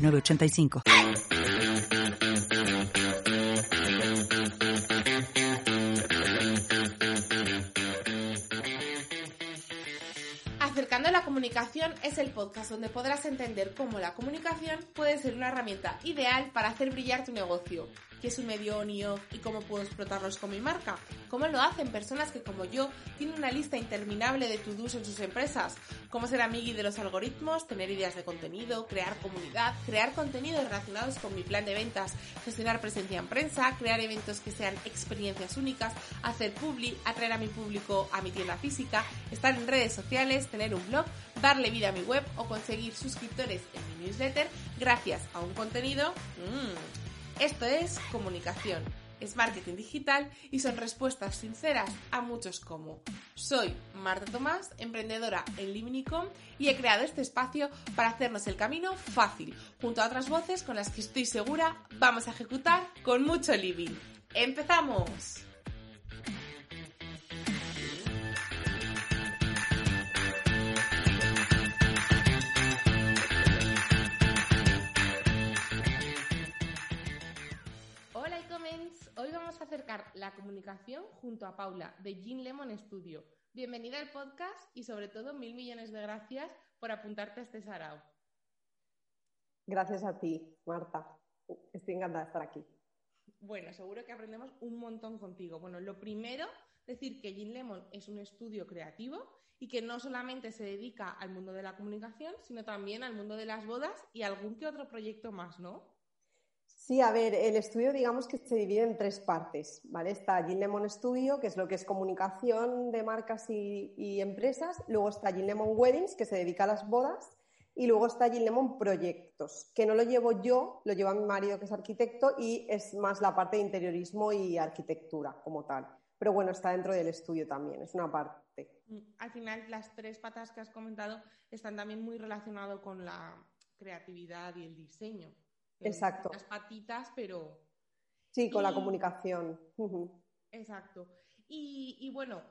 985. Acercando la comunicación es el podcast donde podrás entender cómo la comunicación puede ser una herramienta ideal para hacer brillar tu negocio qué es un medio on y off y cómo puedo explotarlos con mi marca. ¿Cómo lo hacen personas que como yo tienen una lista interminable de to-dos en sus empresas? ¿Cómo ser amigui de los algoritmos, tener ideas de contenido, crear comunidad, crear contenidos relacionados con mi plan de ventas, gestionar presencia en prensa, crear eventos que sean experiencias únicas, hacer publi, atraer a mi público a mi tienda física, estar en redes sociales, tener un blog, darle vida a mi web o conseguir suscriptores en mi newsletter gracias a un contenido mmm, esto es comunicación, es marketing digital y son respuestas sinceras a muchos como. Soy Marta Tomás, emprendedora en Liminicom y he creado este espacio para hacernos el camino fácil, junto a otras voces con las que estoy segura vamos a ejecutar con mucho living. ¡Empezamos! Hoy vamos a acercar la comunicación junto a Paula de Jean Lemon Studio. Bienvenida al podcast y sobre todo mil millones de gracias por apuntarte a este sarao. Gracias a ti, Marta. Estoy encantada de estar aquí. Bueno, seguro que aprendemos un montón contigo. Bueno, lo primero, decir que Jean Lemon es un estudio creativo y que no solamente se dedica al mundo de la comunicación, sino también al mundo de las bodas y algún que otro proyecto más, ¿no? Sí, a ver, el estudio digamos que se divide en tres partes, ¿vale? Está Gin Lemon Studio, que es lo que es comunicación de marcas y, empresas, luego está Gin Lemon Weddings, que se dedica a las bodas, y luego está Gin Lemon Proyectos, que no lo llevo yo, lo lleva mi marido que es arquitecto y es más la parte de interiorismo y arquitectura como tal. Pero bueno, está dentro del estudio también, es una parte. Mm, al final, las tres patas que has comentado están también muy relacionadas con la creatividad y el diseño. Exacto. Las patitas, pero... Sí, con la comunicación. Exacto. Y, bueno,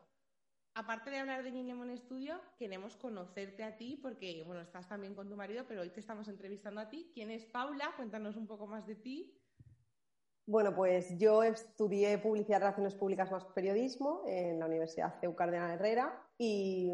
aparte de hablar de Lemon Studio, queremos conocerte a ti porque, bueno, estás también con tu marido, pero hoy te estamos entrevistando a ti. ¿Quién es Paula? Cuéntanos un poco más de ti. Bueno, pues yo estudié Publicidad, Relaciones Públicas más Periodismo en la Universidad CEU Cardenal Herrera y,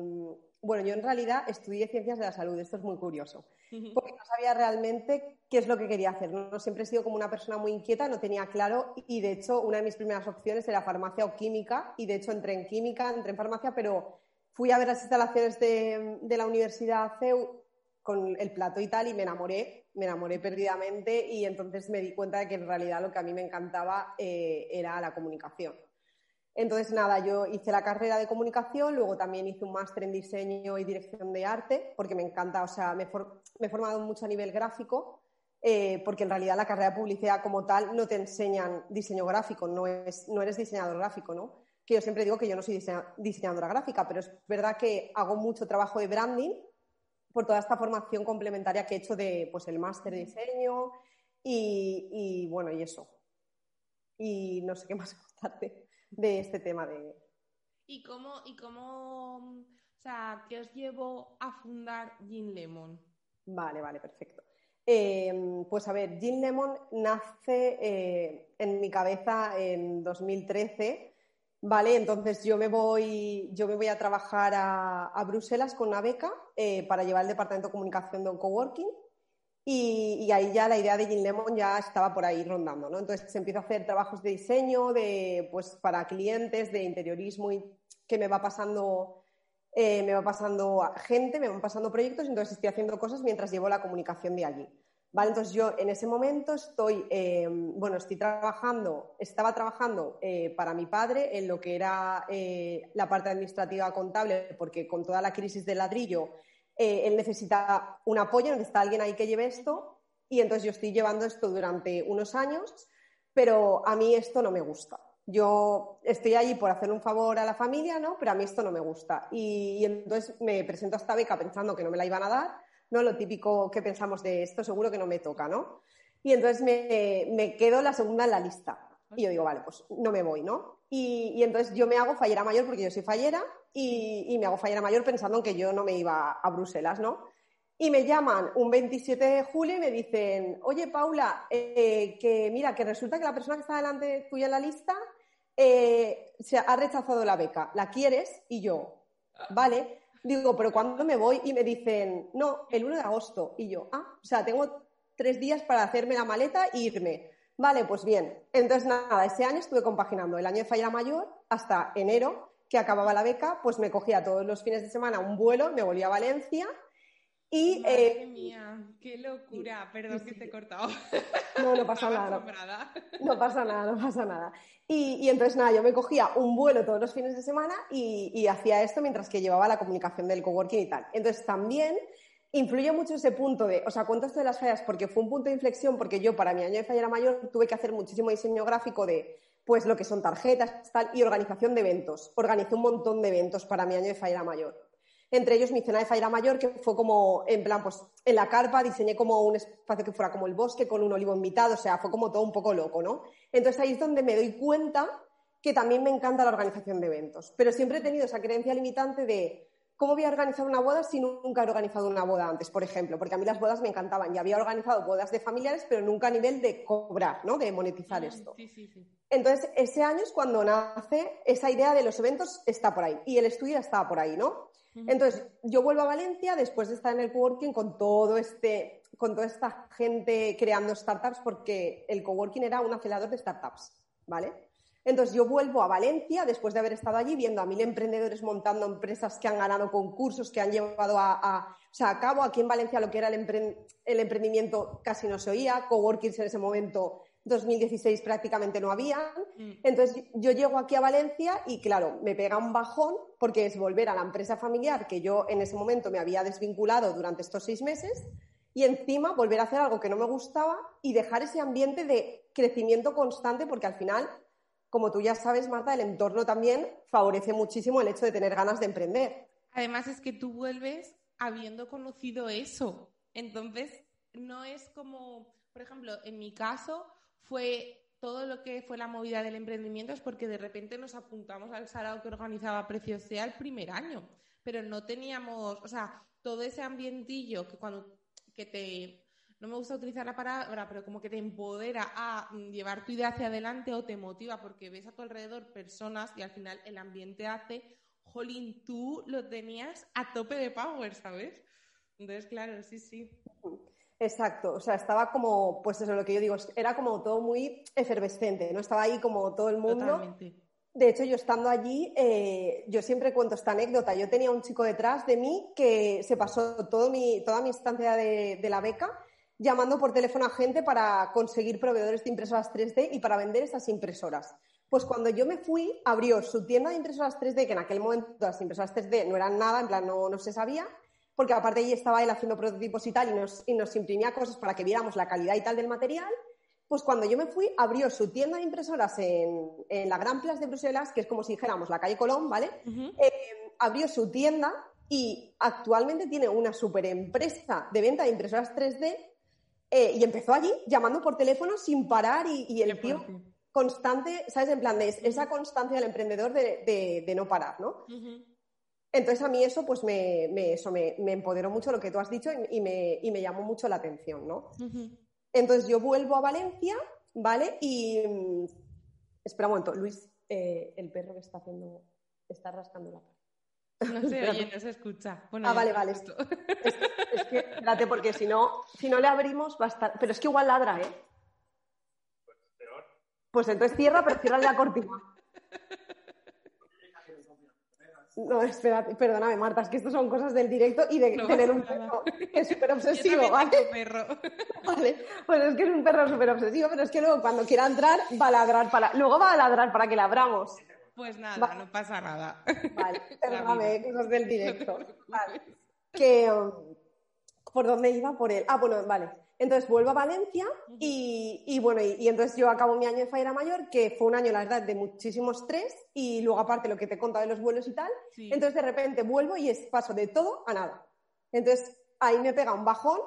bueno, yo en realidad estudié Ciencias de la Salud, esto es muy curioso, porque no sabía realmente qué es lo que quería hacer. ¿no? Siempre he sido como una persona muy inquieta, no tenía claro y de hecho una de mis primeras opciones era farmacia o química y de hecho entré en química, entré en farmacia, pero fui a ver las instalaciones de, la Universidad CEU con el plato y tal y me enamoré, me enamoré perdidamente y entonces me di cuenta de que en realidad lo que a mí me encantaba eh, era la comunicación. Entonces, nada, yo hice la carrera de comunicación, luego también hice un máster en diseño y dirección de arte, porque me encanta, o sea, me, he formado mucho a nivel gráfico, eh, porque en realidad la carrera de publicidad como tal no te enseñan diseño gráfico, no, es, no eres diseñador gráfico, ¿no? Que yo siempre digo que yo no soy diseñadora gráfica, pero es verdad que hago mucho trabajo de branding por toda esta formación complementaria que he hecho de, pues, el máster de diseño y, y bueno, y eso. Y no sé qué más contarte de este tema de... ¿Y cómo, y cómo, o sea, qué os llevó a fundar Gin Lemon? Vale, vale, perfecto. Em, pues a ver, Gin Lemon nace eh, en mi cabeza en 2013, ¿vale? Entonces yo me voy, yo me voy a trabajar a, Bruselas con una beca eh, para llevar el departamento de comunicación de un coworking y, ahí ya la idea de Gin Lemon ya estaba por ahí rondando, ¿no? Entonces se empieza a hacer trabajos de diseño de, pues, para clientes, de interiorismo que me va pasando, eh, me va pasando gente, me van pasando proyectos, entonces estoy haciendo cosas mientras llevo la comunicación de allí. ¿Vale? Entonces yo en ese momento estoy, eh, bueno, estoy trabajando, estaba trabajando eh, para mi padre en lo que era la parte administrativa contable, porque con toda la crisis del ladrillo eh, él necesita un apoyo, necesita alguien ahí que lleve esto. y entonces yo estoy llevando esto durante unos años, pero a mí esto no me gusta. Yo estoy allí por hacer un favor a la familia, ¿no? Pero a mí esto no me gusta. Y, entonces me presento a esta beca pensando que no me la iban a dar, ¿no? Lo típico que pensamos de esto seguro que no me toca, ¿no? Y entonces me, me quedo la segunda en la lista. Y yo digo, vale, pues no me voy, ¿no? Y, entonces yo me hago fallera mayor porque yo soy fallera y, me hago fallera mayor pensando en que yo no me iba a Bruselas, ¿no? Y me llaman un 27 de julio y me dicen, oye Paula, eh, que mira, que resulta que la persona que está delante tuya en la lista eh, se ha rechazado la beca, ¿la quieres? Y yo, vale. Digo, pero ¿cuándo me voy? Y me dicen, no, el 1 de agosto. Y yo, ah, o sea, tengo tres días para hacerme la maleta e irme. Vale, pues bien. Entonces, nada, ese año estuve compaginando el año de falla mayor hasta enero, que acababa la beca, pues me cogía todos los fines de semana un vuelo, me volvía a Valencia y... Madre eh, mía, qué locura. Perdón que te he cortado. No, no pasa nada. No, pasa nada, no pasa nada. Y, entonces, nada, yo me cogía un vuelo todos los fines de semana y, y hacía esto mientras que llevaba la comunicación del coworking y tal. Entonces, también influye mucho ese punto de, o sea, cuento esto de las fallas porque fue un punto de inflexión, porque yo para mi año de fallera mayor tuve que hacer muchísimo diseño gráfico de, pues, lo que son tarjetas y organización de eventos. Organicé un montón de eventos para mi año de fallera mayor. Entre ellos mi cena de fallera mayor, que fue como, en plan, pues, en la carpa diseñé como un espacio que fuera como el bosque con un olivo invitado, o sea, fue como todo un poco loco, ¿no? Entonces ahí es donde me doy cuenta que también me encanta la organización de eventos, pero siempre he tenido esa creencia limitante de ¿Cómo voy a organizar una boda si nunca he organizado una boda antes, por ejemplo? Porque a mí las bodas me encantaban. Ya había organizado bodas de familiares, pero nunca a nivel de cobrar, ¿no? De monetizar esto. Entonces, ese año es cuando nace esa idea de los eventos, está por ahí. Y el estudio estaba por ahí, ¿no? Entonces, yo vuelvo a Valencia después de estar en el coworking con todo este, con toda esta gente creando startups, porque el coworking era un acelerador de startups, ¿vale? Entonces yo vuelvo a Valencia después de haber estado allí viendo a mil emprendedores montando empresas que han ganado concursos, que han llevado a, cabo. Aquí en Valencia lo que era el, emprendimiento casi no se oía, coworkings en ese momento 2016 prácticamente no había. Mm. Entonces yo llego aquí a Valencia y claro, me pega un bajón porque es volver a la empresa familiar que yo en ese momento me había desvinculado durante estos seis meses y encima volver a hacer algo que no me gustaba y dejar ese ambiente de crecimiento constante porque al final como tú ya sabes, Marta, el entorno también favorece muchísimo el hecho de tener ganas de emprender. Además es que tú vuelves habiendo conocido eso. Entonces, no es como, por ejemplo, en mi caso fue todo lo que fue la movida del emprendimiento es porque de repente nos apuntamos al sarao que organizaba Precios Sea el primer año, pero no teníamos, o sea, todo ese ambientillo que cuando que te no me gusta utilizar la palabra, pero como que te empodera a mm, llevar tu idea hacia adelante o te motiva porque ves a tu alrededor personas y al final el ambiente hace, jolín, tú lo tenías a tope de power, ¿sabes? Entonces, claro, sí, sí. Exacto, o sea, estaba como, pues eso es lo que yo digo, era como todo muy efervescente, ¿no? Estaba ahí como todo el mundo. Totalmente. De hecho, yo estando allí, eh, yo siempre cuento esta anécdota. Yo tenía un chico detrás de mí que se pasó todo mi, toda mi estancia de, de la beca llamando por teléfono a gente para conseguir proveedores de impresoras 3D y para vender esas impresoras. Pues cuando yo me fui, abrió su tienda de impresoras 3D, que en aquel momento las impresoras 3D no eran nada, en plan no, no se sabía, porque aparte allí estaba él haciendo prototipos y tal, y nos, y nos imprimía cosas para que viéramos la calidad y tal del material. Pues cuando yo me fui, abrió su tienda de impresoras en, en la Gran Plaza de Bruselas, que es como si dijéramos la calle Colón, ¿vale? Eh, abrió su tienda y actualmente tiene una super empresa de venta de impresoras 3D eh, y empezó allí llamando por teléfono sin parar y, el tío constante, ¿sabes? En plan, de esa constancia del emprendedor de, no parar, ¿no? Entonces a mí eso pues me, eso me, empoderó mucho lo que tú has dicho y, me, llamó mucho la atención, ¿no? Entonces yo vuelvo a Valencia, ¿vale? Y mm, espera un momento, Luis, eh, el perro que está haciendo, está rascando la no se oye, no se escucha. ah, vale, vale. Es, que, espérate, porque si no, si no le abrimos va a estar. Pero es que igual ladra, ¿eh? Pues peor. Pues entonces cierra, pero cierra la cortina. No, espérate, perdóname, Marta, es que esto son cosas del directo y de tener un perro que es súper obsesivo, ¿vale? Perro. Vale, pues es que es un perro súper obsesivo, pero es que luego cuando quiera entrar va a ladrar para. Luego va a ladrar para que la abramos. Pues nada, no pasa nada. Vale, perdóname, cosas del directo. Vale. Que, um, ¿Por dónde iba? Por él. Ah, bueno, vale. Entonces vuelvo a Valencia y, bueno, y, entonces yo acabo mi año de Faira Mayor, que fue un año, la verdad, de muchísimo estrés y luego aparte lo que te he contado de los vuelos y tal. Entonces de repente vuelvo y es, paso de todo a nada. Entonces ahí me pega un bajón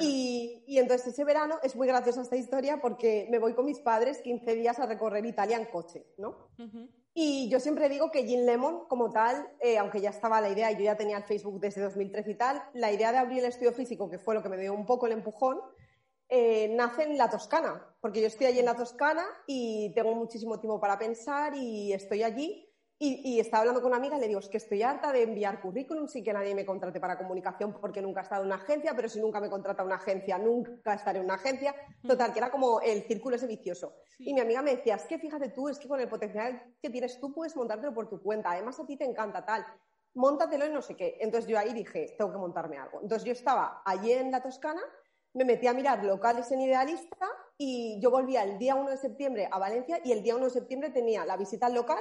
y, entonces ese verano es muy graciosa esta historia porque me voy con mis padres 15 días a recorrer Italia en coche, ¿no? Y yo siempre digo que Gin Lemon, como tal, eh, aunque ya estaba la idea, y yo ya tenía el Facebook desde 2013 y tal, la idea de abrir el estudio físico, que fue lo que me dio un poco el empujón, eh, nace en la Toscana, porque yo estoy allí en la Toscana y tengo muchísimo tiempo para pensar y estoy allí y, estaba hablando con una amiga y le digo, es que estoy harta de enviar currículum sin que nadie me contrate para comunicación porque nunca he estado en una agencia, pero si nunca me contrata una agencia, nunca estaré en una agencia. Total, que era como el círculo ese vicioso. Y mi amiga me decía, es que fíjate tú, es que con el potencial que tienes tú puedes montártelo por tu cuenta. Además, a ti te encanta tal. Móntatelo y no sé qué. Entonces yo ahí dije, tengo que montarme algo. Entonces yo estaba allí en la Toscana, me metí a mirar locales en Idealista y yo volvía el día 1 de septiembre a Valencia y el día 1 de septiembre tenía la visita al local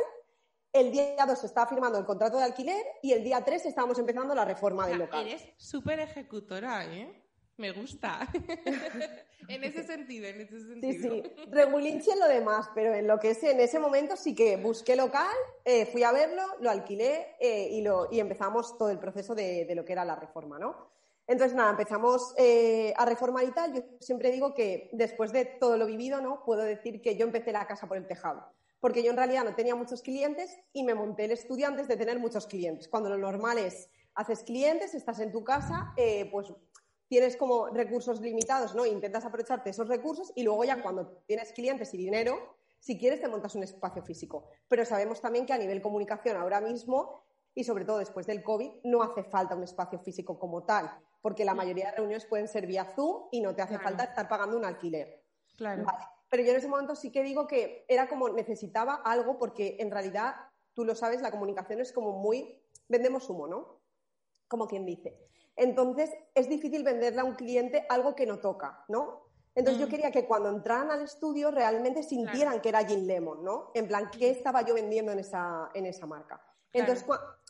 el día 2 se estaba firmando el contrato de alquiler y el día 3 estábamos empezando la reforma del local. Eres súper ejecutora, ¿eh? Me gusta. en ese sentido, en ese sentido. Sí, sí. En lo demás, pero en lo que es en ese momento sí que busqué local, eh, fui a verlo, lo alquilé eh, y, lo, y empezamos todo el proceso de, lo que era la reforma, ¿no? Entonces, nada, empezamos eh, a reformar y tal. Yo siempre digo que después de todo lo vivido, ¿no? Puedo decir que yo empecé la casa por el tejado porque yo en realidad no tenía muchos clientes y me monté el estudio antes de tener muchos clientes. Cuando lo normal es, haces clientes, estás en tu casa, eh, pues tienes como recursos limitados, ¿no? Intentas aprovecharte esos recursos y luego ya cuando tienes clientes y dinero, si quieres te montas un espacio físico. Pero sabemos también que a nivel comunicación ahora mismo y sobre todo después del COVID no hace falta un espacio físico como tal, porque la mayoría de reuniones pueden ser vía Zoom y no te hace falta estar pagando un alquiler. Claro. Pero yo en ese momento sí que digo que era como necesitaba algo porque en realidad, tú lo sabes, la comunicación es como muy, vendemos humo, ¿no? Como quien dice. Entonces, es difícil venderle a un cliente algo que no toca, ¿no? Entonces yo mm. quería que cuando entraran al estudio realmente sintieran que era Gin Lemon, ¿no? En plan, ¿qué estaba yo vendiendo en esa, en esa marca? Entonces,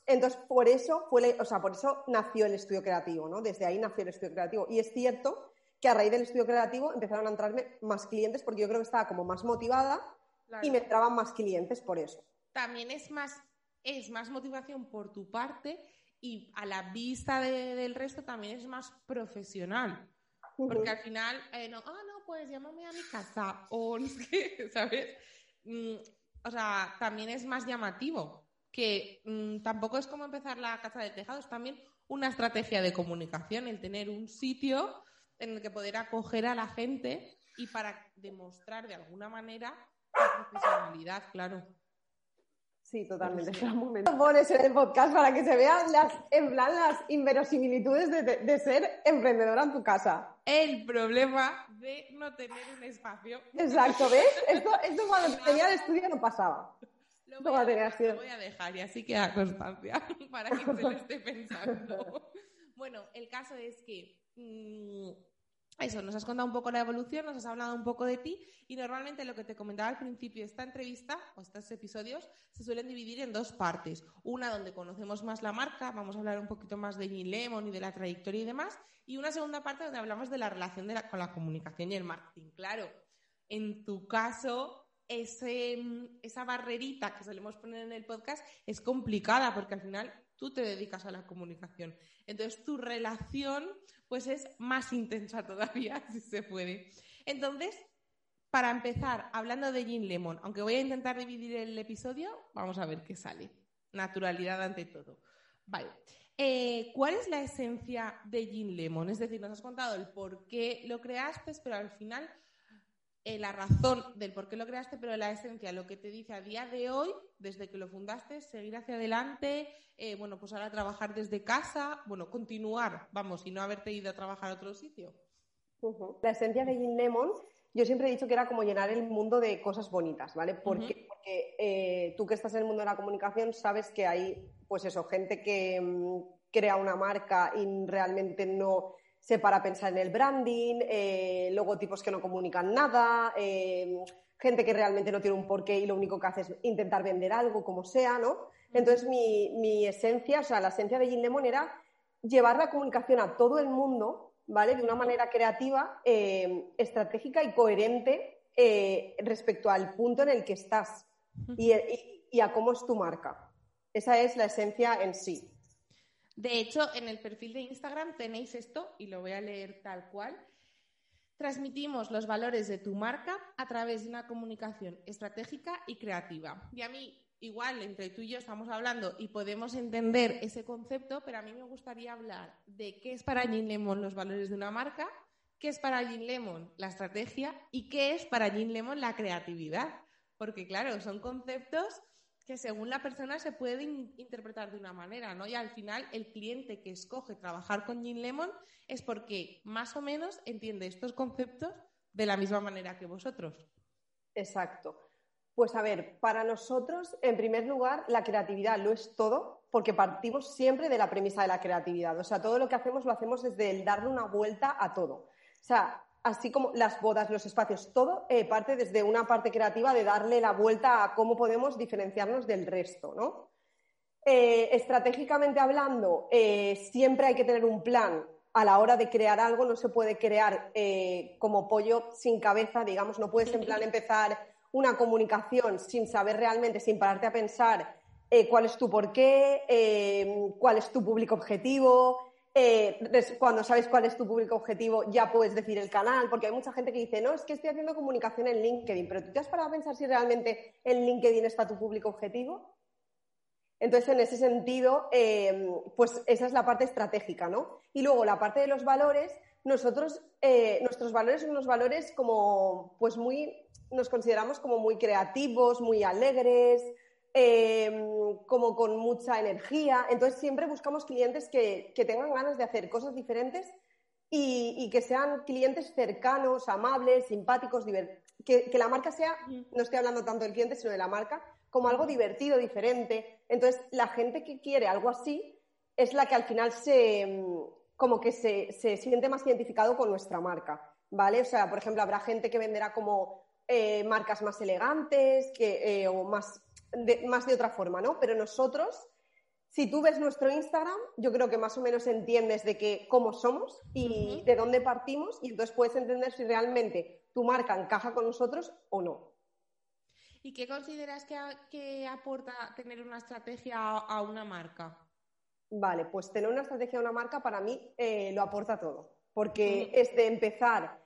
entonces, por eso fue, o sea, por eso nació el estudio creativo, ¿no? Desde ahí nació el estudio creativo. Y es cierto que a raíz del estudio creativo empezaron a entrarme más clientes porque yo creo que estaba como más motivada y me entraban más clientes por eso. También es más, es más motivación por tu parte y a la vista del resto también es más profesional. Porque al final, eh, no, ah, no, pues llámame a mi casa. O no sé, ¿sabes? Mm, o sea, también es más llamativo. Que mm, tampoco es como empezar la casa de tejados, también una estrategia de comunicación, el tener un sitio en el que poder acoger a la gente y para demostrar de alguna manera la profesionalidad, claro. Sí, totalmente. Pones en el podcast para que se vean las, en plan, las inverosimilitudes de, ser emprendedora en tu casa. El problema de no tener un espacio. Exacto, ¿ves? Esto, esto cuando tenía el estudio no pasaba. Lo voy, a dejar, lo voy a dejar y así queda constancia para que se lo esté pensando. bueno, el caso es que eso, nos has contado un poco la evolución, nos has hablado un poco de ti y normalmente lo que te comentaba al principio, esta entrevista o estos episodios se suelen dividir en dos partes. Una donde conocemos más la marca, vamos a hablar un poquito más de Lemon y de la trayectoria y demás, y una segunda parte donde hablamos de la relación con la comunicación y el marketing. Claro, en tu caso, ese, esa barrerita que solemos poner en el podcast es complicada porque al final tú te dedicas a la comunicación. Entonces tu relación pues es más intensa todavía, si se puede. Entonces, para empezar, hablando de Gin Lemon, aunque voy a intentar dividir el episodio, vamos a ver qué sale. Naturalidad ante todo. Vale. Eh, ¿Cuál es la esencia de Gin Lemon? Es decir, nos has contado el por qué lo creaste, pero al final eh, la razón del por qué lo creaste, pero la esencia, lo que te dice a día de hoy, desde que lo fundaste, seguir hacia adelante, eh, bueno, pues ahora trabajar desde casa, bueno, continuar, vamos, y no haberte ido a trabajar a otro sitio. La esencia de Gin Lemon, yo siempre he dicho que era como llenar el mundo de cosas bonitas, ¿vale? Porque, eh, tú que estás en el mundo de la comunicación sabes que hay, pues eso, gente que mm, crea una marca y realmente no se para pensar en el branding, eh, logotipos que no comunican nada, eh, gente que realmente no tiene un porqué y lo único que hace es intentar vender algo, como sea, ¿no? Entonces, mi, esencia, o sea, la esencia de Gin Lemon era llevar la comunicación a todo el mundo, ¿vale? De una manera creativa, eh, estratégica y coherente respecto al punto en el que estás y, y a cómo es tu marca. Esa es la esencia en sí. De hecho, en el perfil de Instagram tenéis esto y lo voy a leer tal cual. Transmitimos los valores de tu marca a través de una comunicación estratégica y creativa. Y a mí igual entre tú y yo estamos hablando y podemos entender ese concepto, pero a mí me gustaría hablar de qué es para Jean Lemon los valores de una marca, qué es para Jean Lemon la estrategia y qué es para Jean Lemon la creatividad. Porque claro, son conceptos que según la persona se pueden interpretar de una manera, ¿no? Y al final el cliente que escoge trabajar con Jean Lemon es porque más o menos entiende estos conceptos de la misma manera que vosotros. Exacto. Pues a ver, para nosotros, en primer lugar, la creatividad lo es todo, porque partimos siempre de la premisa de la creatividad. O sea, todo lo que hacemos lo hacemos desde el darle una vuelta a todo. O sea, así como las bodas, los espacios, todo eh, parte desde una parte creativa de darle la vuelta a cómo podemos diferenciarnos del resto, ¿no? Eh, estratégicamente hablando, eh, siempre hay que tener un plan a la hora de crear algo, no se puede crear como pollo sin cabeza, digamos, no puedes en plan empezar una comunicación sin saber realmente, sin pararte a pensar cuál es tu porqué, cuál es tu público objetivo. Eh, cuando sabes cuál es tu público objetivo, ya puedes decir el canal, porque hay mucha gente que dice, no, es que estoy haciendo comunicación en LinkedIn, pero ¿tú te has parado a pensar si realmente en LinkedIn está tu público objetivo? Entonces, en ese sentido, pues esa es la parte estratégica, ¿no? Y luego la parte de los valores, nosotros, nuestros valores son unos valores como, pues muy nos consideramos como muy creativos, muy alegres, em, como con mucha energía. Entonces siempre buscamos clientes que, tengan ganas de hacer cosas diferentes y, que sean clientes cercanos, amables, simpáticos, que, que, la marca sea, no estoy hablando tanto del cliente, sino de la marca, como algo divertido, diferente. Entonces la gente que quiere algo así es la que al final se, em, como que se, se siente más identificado con nuestra marca. ¿Vale? O sea, por ejemplo, habrá gente que venderá como eh, marcas más elegantes que, eh, o más de, más de otra forma, ¿no? Pero nosotros, si tú ves nuestro Instagram, yo creo que más o menos entiendes de que, cómo somos y de dónde partimos y entonces puedes entender si realmente tu marca encaja con nosotros o no. ¿Y qué consideras que, aporta tener una estrategia a, una marca? Vale, pues tener una estrategia a una marca para mí eh, lo aporta todo, porque es de empezar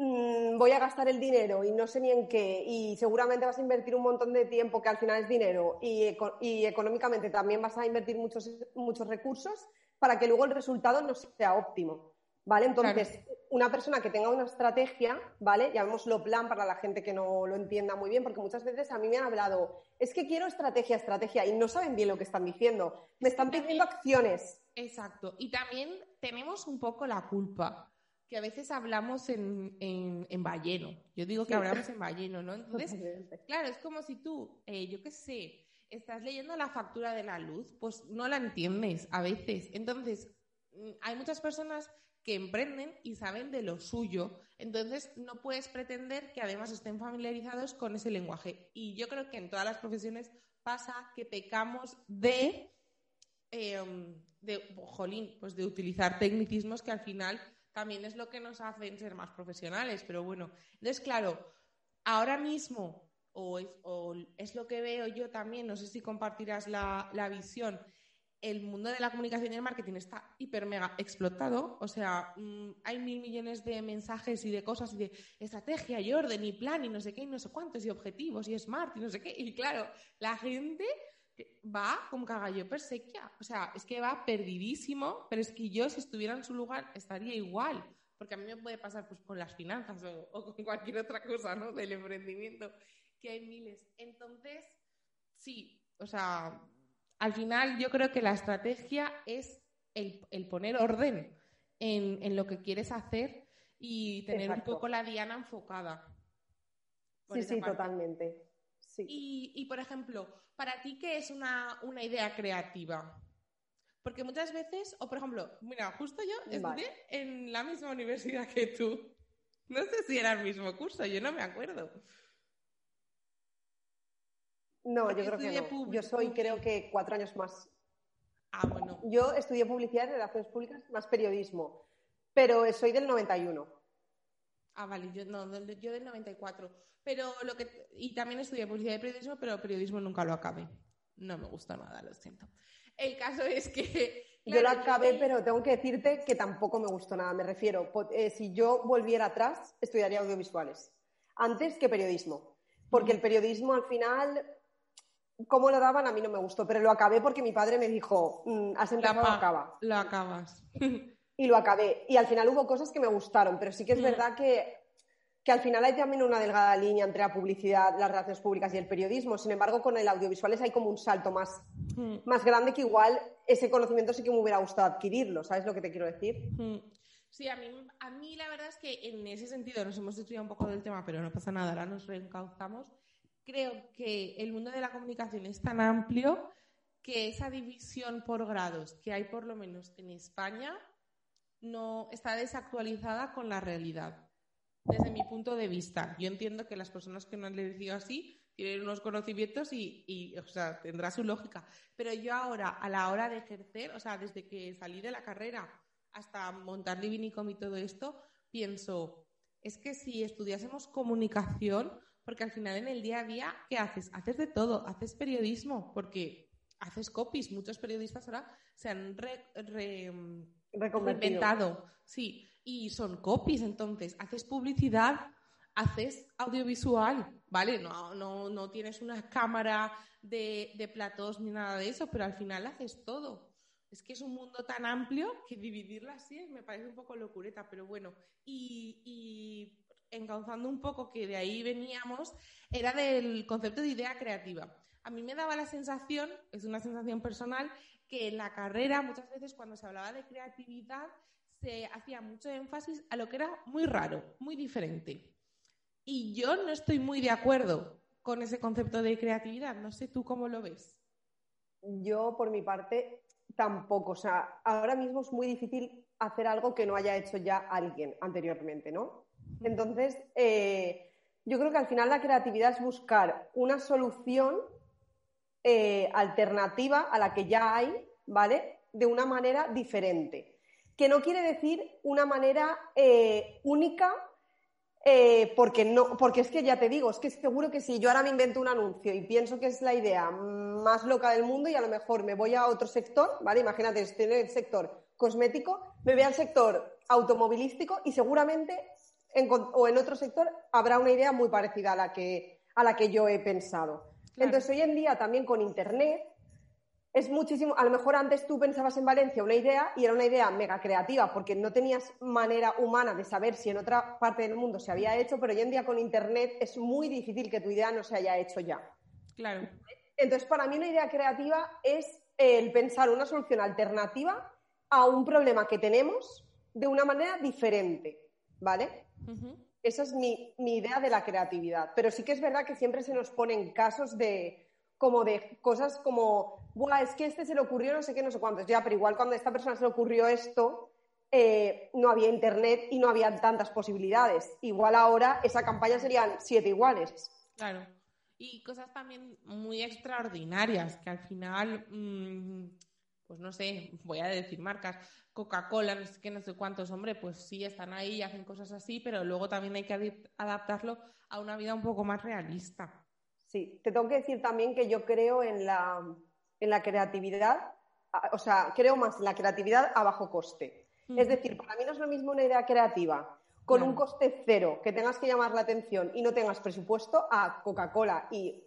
Mm, voy a gastar el dinero y no sé ni en qué, y seguramente vas a invertir un montón de tiempo que al final es dinero, y, económicamente también vas a invertir muchos, muchos recursos para que luego el resultado no sea óptimo. ¿Vale? Entonces, una persona que tenga una estrategia, ¿vale? Llamémoslo plan para la gente que no lo entienda muy bien, porque muchas veces a mí me han hablado, es que quiero estrategia, estrategia, y no saben bien lo que están diciendo. Me están pidiendo acciones. Exacto. Y también tenemos un poco la culpa que a veces hablamos en, en, balleno. Yo digo que hablamos en balleno, ¿no? Entonces, claro, es como si tú, eh, yo qué sé, estás leyendo la factura de la luz, pues no la entiendes a veces. Entonces, mm, hay muchas personas que emprenden y saben de lo suyo, entonces no puedes pretender que además estén familiarizados con ese lenguaje. Y yo creo que en todas las profesiones pasa que pecamos de, eh, de jolín, pues de utilizar tecnicismos que al final también es lo que nos hacen ser más profesionales, pero bueno, entonces claro, ahora mismo, o es, lo que veo yo también, no sé si compartirás la, visión, el mundo de la comunicación y el marketing está hiper mega explotado, o sea, mm, hay mil millones de mensajes y de cosas y de estrategia y orden y plan y no sé qué y no sé cuántos y objetivos y smart y no sé qué, y claro, la gente va como cagallo persequia. O sea, es que va perdidísimo, pero es que yo si estuviera en su lugar estaría igual. Porque a mí me puede pasar pues con las finanzas o, con cualquier otra cosa, ¿no? Del emprendimiento, que hay miles. Entonces, sí, o sea, al final yo creo que la estrategia es el, poner orden en, lo que quieres hacer y tener un poco la diana enfocada. Sí, sí, totalmente. Y, por ejemplo, para ti, ¿qué es una, idea creativa? Porque muchas veces, o por ejemplo, mira, justo yo estudié en la misma universidad que tú. No sé si era el mismo curso, yo no me acuerdo. No, yo creo que no. Yo soy, creo que cuatro años más. Ah, bueno. Yo estudié publicidad y relaciones públicas más periodismo, pero soy del 91. Ah, vale, yo, no, yo del 94. Pero lo que, y también estudié publicidad y periodismo, pero periodismo nunca lo acabé. No me gusta nada, lo siento. El caso es que... Yo lo claro, acabé, pero tengo que decirte que tampoco me gustó nada. Me refiero, eh, si yo volviera atrás, estudiaría audiovisuales antes que periodismo. Porque el periodismo al final, cómo lo daban, a mí no me gustó. Pero lo acabé porque mi padre me dijo, "Mm, has empezado, acaba. Lo acabas. Y lo acabé. Y al final hubo cosas que me gustaron, pero sí que es Mm. verdad que, que al final hay también una delgada línea entre la publicidad, las relaciones públicas y el periodismo. Sin embargo, con el audiovisuales hay como un salto más, Mm, más grande que igual ese conocimiento sí que me hubiera gustado adquirirlo. ¿Sabes lo que te quiero decir? mm. Sí, a mí, a mí la verdad es que en ese sentido nos hemos estudiado un poco del tema, pero no pasa nada, ahora nos reencauzamos. Creo que el mundo de la comunicación es tan amplio que esa división por grados que hay por lo menos en España no está desactualizada con la realidad. Desde mi punto de vista, yo entiendo que las personas que no han elegido así tienen unos conocimientos y, o sea, tendrá su lógica. Pero yo ahora, a la hora de ejercer, o sea, desde que salí de la carrera hasta montar Livinicom y todo esto, pienso, es que si estudiásemos comunicación, porque al final en el día a día, ¿qué haces? Haces de todo, haces periodismo, porque haces copies. Muchos periodistas ahora se han re-. Reinventado, sí, y son copies, entonces haces publicidad, haces audiovisual, ¿vale? No, no, no tienes una cámara de, de platós ni nada de eso, pero al final haces todo. Es que es un mundo tan amplio que dividirlo así me parece un poco locureta, pero bueno, y, y encauzando un poco que de ahí veníamos, era del concepto de idea creativa. A mí me daba la sensación, es una sensación personal, que en la carrera muchas veces cuando se hablaba de creatividad se hacía mucho énfasis a lo que era muy raro, muy diferente. Y yo no estoy muy de acuerdo con ese concepto de creatividad. No sé tú cómo lo ves. Yo, por mi parte, tampoco. O sea, ahora mismo es muy difícil hacer algo que no haya hecho ya alguien anteriormente, ¿no? Entonces, eh, yo creo que al final la creatividad es buscar una solución eh, alternativa a la que ya hay, ¿vale? De una manera diferente. Que no quiere decir una manera eh, única eh, porque no, porque es que ya te digo, es que seguro que si yo ahora me invento un anuncio y pienso que es la idea más loca del mundo y a lo mejor me voy a otro sector, ¿vale? Imagínate, estoy en el sector cosmético, me voy al sector automovilístico y seguramente en, o en otro sector habrá una idea muy parecida a la que, a la que yo he pensado. Claro. Entonces, hoy en día también con Internet es muchísimo, a lo mejor antes tú pensabas en Valencia una idea y era una idea mega creativa porque no tenías manera humana de saber si en otra parte del mundo se había hecho, pero hoy en día con Internet es muy difícil que tu idea no se haya hecho ya. Claro. Entonces, para mí una idea creativa es el pensar una solución alternativa a un problema que tenemos de una manera diferente, ¿vale? Ujú. Esa es mi, idea de la creatividad. Pero sí que es verdad que siempre se nos ponen casos de como de cosas como, Buah, es que este se le ocurrió no sé qué, no sé cuántos. Ya, pero igual cuando a esta persona se le ocurrió esto, eh, no había internet y no había tantas posibilidades. Igual ahora esa campaña serían siete iguales. Claro. Y cosas también muy extraordinarias, que al final, mmm, pues no sé, voy a decir marcas, Coca-Cola, no sé qué, no sé cuántos, hombre, pues sí, están ahí y hacen cosas así, pero luego también hay que adaptarlo a una vida un poco más realista. Sí, te tengo que decir también que yo creo en la, en la creatividad, o sea, creo más en la creatividad a bajo coste. Es decir, para mí no es lo mismo una idea creativa con un coste cero, que tengas que llamar la atención y no tengas presupuesto a Coca-Cola. Y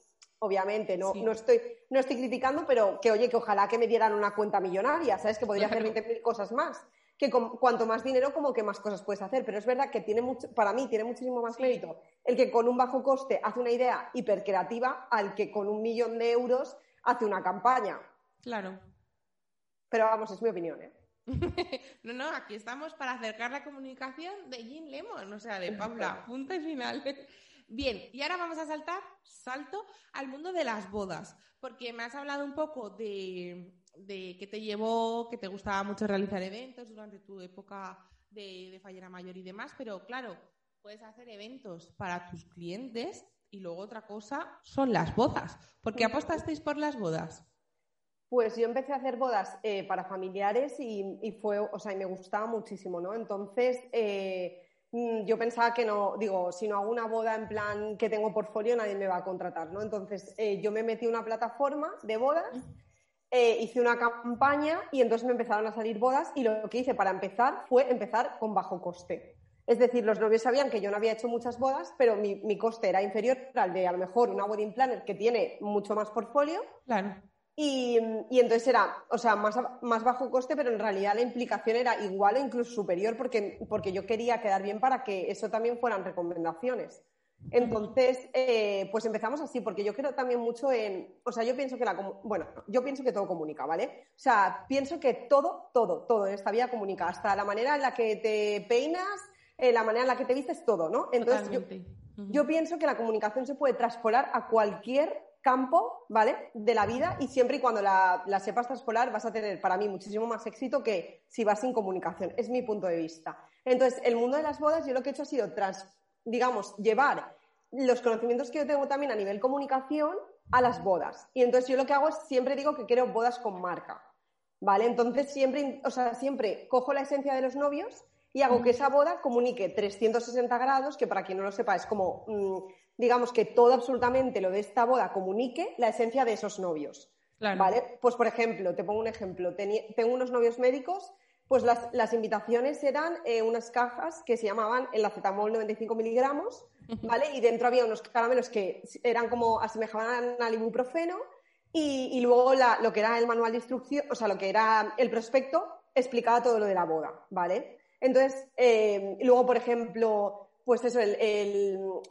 obviamente no, Sí. no, estoy, no estoy criticando, pero que oye, que ojalá que me dieran una cuenta millonaria, ¿sabes? Que podría Claro. hacer 20.000 cosas más. Que con- cuanto más dinero, como que más cosas puedes hacer. Pero es verdad que tiene mucho, para mí tiene muchísimo más Sí. mérito el que con un bajo coste hace una idea hipercreativa al que con un millón de euros hace una campaña. Claro. Pero vamos, es mi opinión, ¿eh? No, no, aquí estamos para acercar la comunicación de Jean Lemon, o sea, de Paula, punto y final. Bien, y ahora vamos a saltar, salto al mundo de las bodas, porque me has hablado un poco de, de que te llevó, que te gustaba mucho realizar eventos durante tu época de, fallera mayor y demás, pero claro, puedes hacer eventos para tus clientes y luego otra cosa son las bodas. ¿Por qué apostasteis por las bodas? Pues yo empecé a hacer bodas eh, para familiares y, fue, o sea, y me gustaba muchísimo, ¿no? Entonces, eh, yo pensaba que no, digo, si no hago una boda en plan que tengo portfolio, nadie me va a contratar, ¿no? Entonces, eh, yo me metí en una plataforma de bodas, hice una campaña y entonces me empezaron a salir bodas y lo que hice para empezar fue empezar con bajo coste. Es decir, los novios sabían que yo no había hecho muchas bodas, pero mi, mi coste era inferior al de a lo mejor una wedding planner que tiene mucho más portfolio. Claro y, entonces era, o sea, más, más, bajo coste, pero en realidad la implicación era igual o incluso superior porque, porque yo quería quedar bien para que eso también fueran recomendaciones. Entonces, eh, pues empezamos así, porque yo creo también mucho en, o sea, yo pienso que la, bueno, yo pienso que todo comunica, ¿vale? O sea, pienso que todo, todo, todo en esta vida comunica, hasta la manera en la que te peinas, eh, la manera en la que te vistes, todo, ¿no? Entonces, yo, yo pienso que la comunicación se puede traspolar a cualquier campo, ¿vale? De la vida y siempre y cuando la, sepas traspolar vas a tener para mí muchísimo más éxito que si vas sin comunicación. Es mi punto de vista. Entonces, el mundo de las bodas, yo lo que he hecho ha sido, trans, digamos, llevar los conocimientos que yo tengo también a nivel comunicación a las bodas. Y entonces yo lo que hago es siempre digo que quiero bodas con marca. ¿Vale? Entonces siempre, o sea, siempre cojo la esencia de los novios y hago que esa boda comunique 360 grados, que para quien no lo sepa es como mm, digamos, que todo absolutamente lo de esta boda comunique la esencia de esos novios. ¿Vale? Pues, por ejemplo, te pongo un ejemplo. tengo unos novios médicos, pues las, invitaciones eran eh, unas cajas que se llamaban el acetamol 95 miligramos, ¿vale? Y dentro había unos caramelos que eran como, asemejaban al ibuprofeno y, y luego lo que era el manual de instrucción, o sea, lo que era el prospecto, explicaba todo lo de la boda, ¿vale? Entonces, eh, luego, por ejemplo, pues eso, el,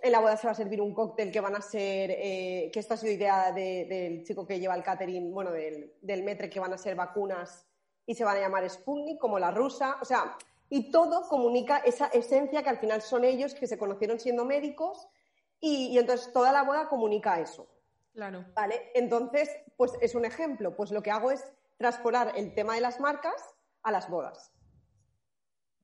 en la boda se va a servir un cóctel que van a ser, eh, que esto ha sido idea del chico que lleva el catering, bueno, del, del metre, que van a ser vacunas y se van a llamar Sputnik, como la rusa, o sea, y todo comunica esa esencia que al final son ellos que se conocieron siendo médicos y, entonces toda la boda comunica eso. Claro. ¿Vale? Entonces, pues es un ejemplo. Pues lo que hago es transportar el tema de las marcas a las bodas.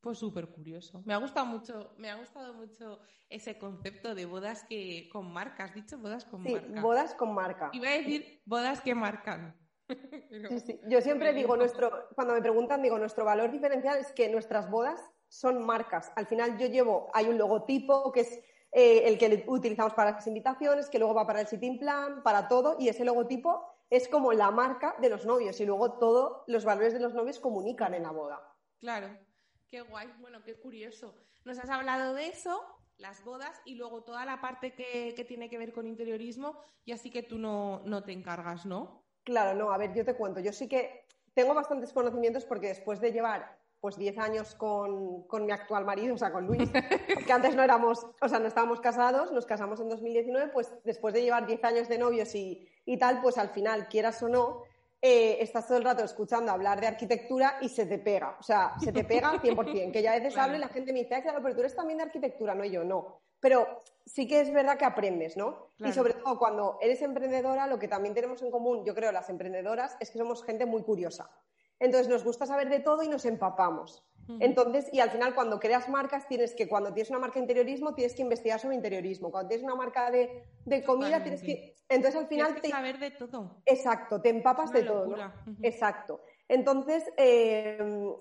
Pues súper curioso. Me ha gustado mucho, me ha gustado mucho ese concepto de bodas que con marca. ¿Has dicho bodas con sí, marca? bodas con marca. Iba a decir bodas que marcan. sí, sí. Yo siempre digo, nuestro, cuando me preguntan, digo, nuestro valor diferencial es que nuestras bodas son marcas. Al final yo llevo, hay un logotipo que es eh, el que utilizamos para las invitaciones, que luego va para el sitting plan, para todo, y ese logotipo es como la marca de los novios y luego todos los valores de los novios comunican en la boda. Claro. Qué guay, bueno, qué curioso. Nos has hablado de eso, las bodas y luego toda la parte que, tiene que ver con interiorismo y así que tú no, no te encargas, ¿no? Claro, no, a ver, yo te cuento. Yo sí que tengo bastantes conocimientos porque después de llevar pues 10 años con, mi actual marido, o sea, con Luis, que antes no éramos, o sea, no estábamos casados, nos casamos en 2019, pues después de llevar 10 años de novios y, y tal, pues al final, quieras o no, eh, estás todo el rato escuchando hablar de arquitectura y se te pega. O sea, se te pega al 100%. Que ya a veces hablo y la gente me dice, ah, claro, pero tú eres también de arquitectura. No, yo no. Pero sí que es verdad que aprendes, ¿no? Y sobre todo cuando eres emprendedora, lo que también tenemos en común, yo creo, las emprendedoras, es que somos gente muy curiosa. Entonces nos gusta saber de todo y nos empapamos. Entonces, y al final cuando creas marcas, tienes que, cuando tienes una marca de interiorismo, tienes que investigar sobre interiorismo. Cuando tienes una marca de, comida, tienes que... Entonces al final... Tienes que saber de todo. Exacto, te empapas de todo. Exacto. Entonces, eh,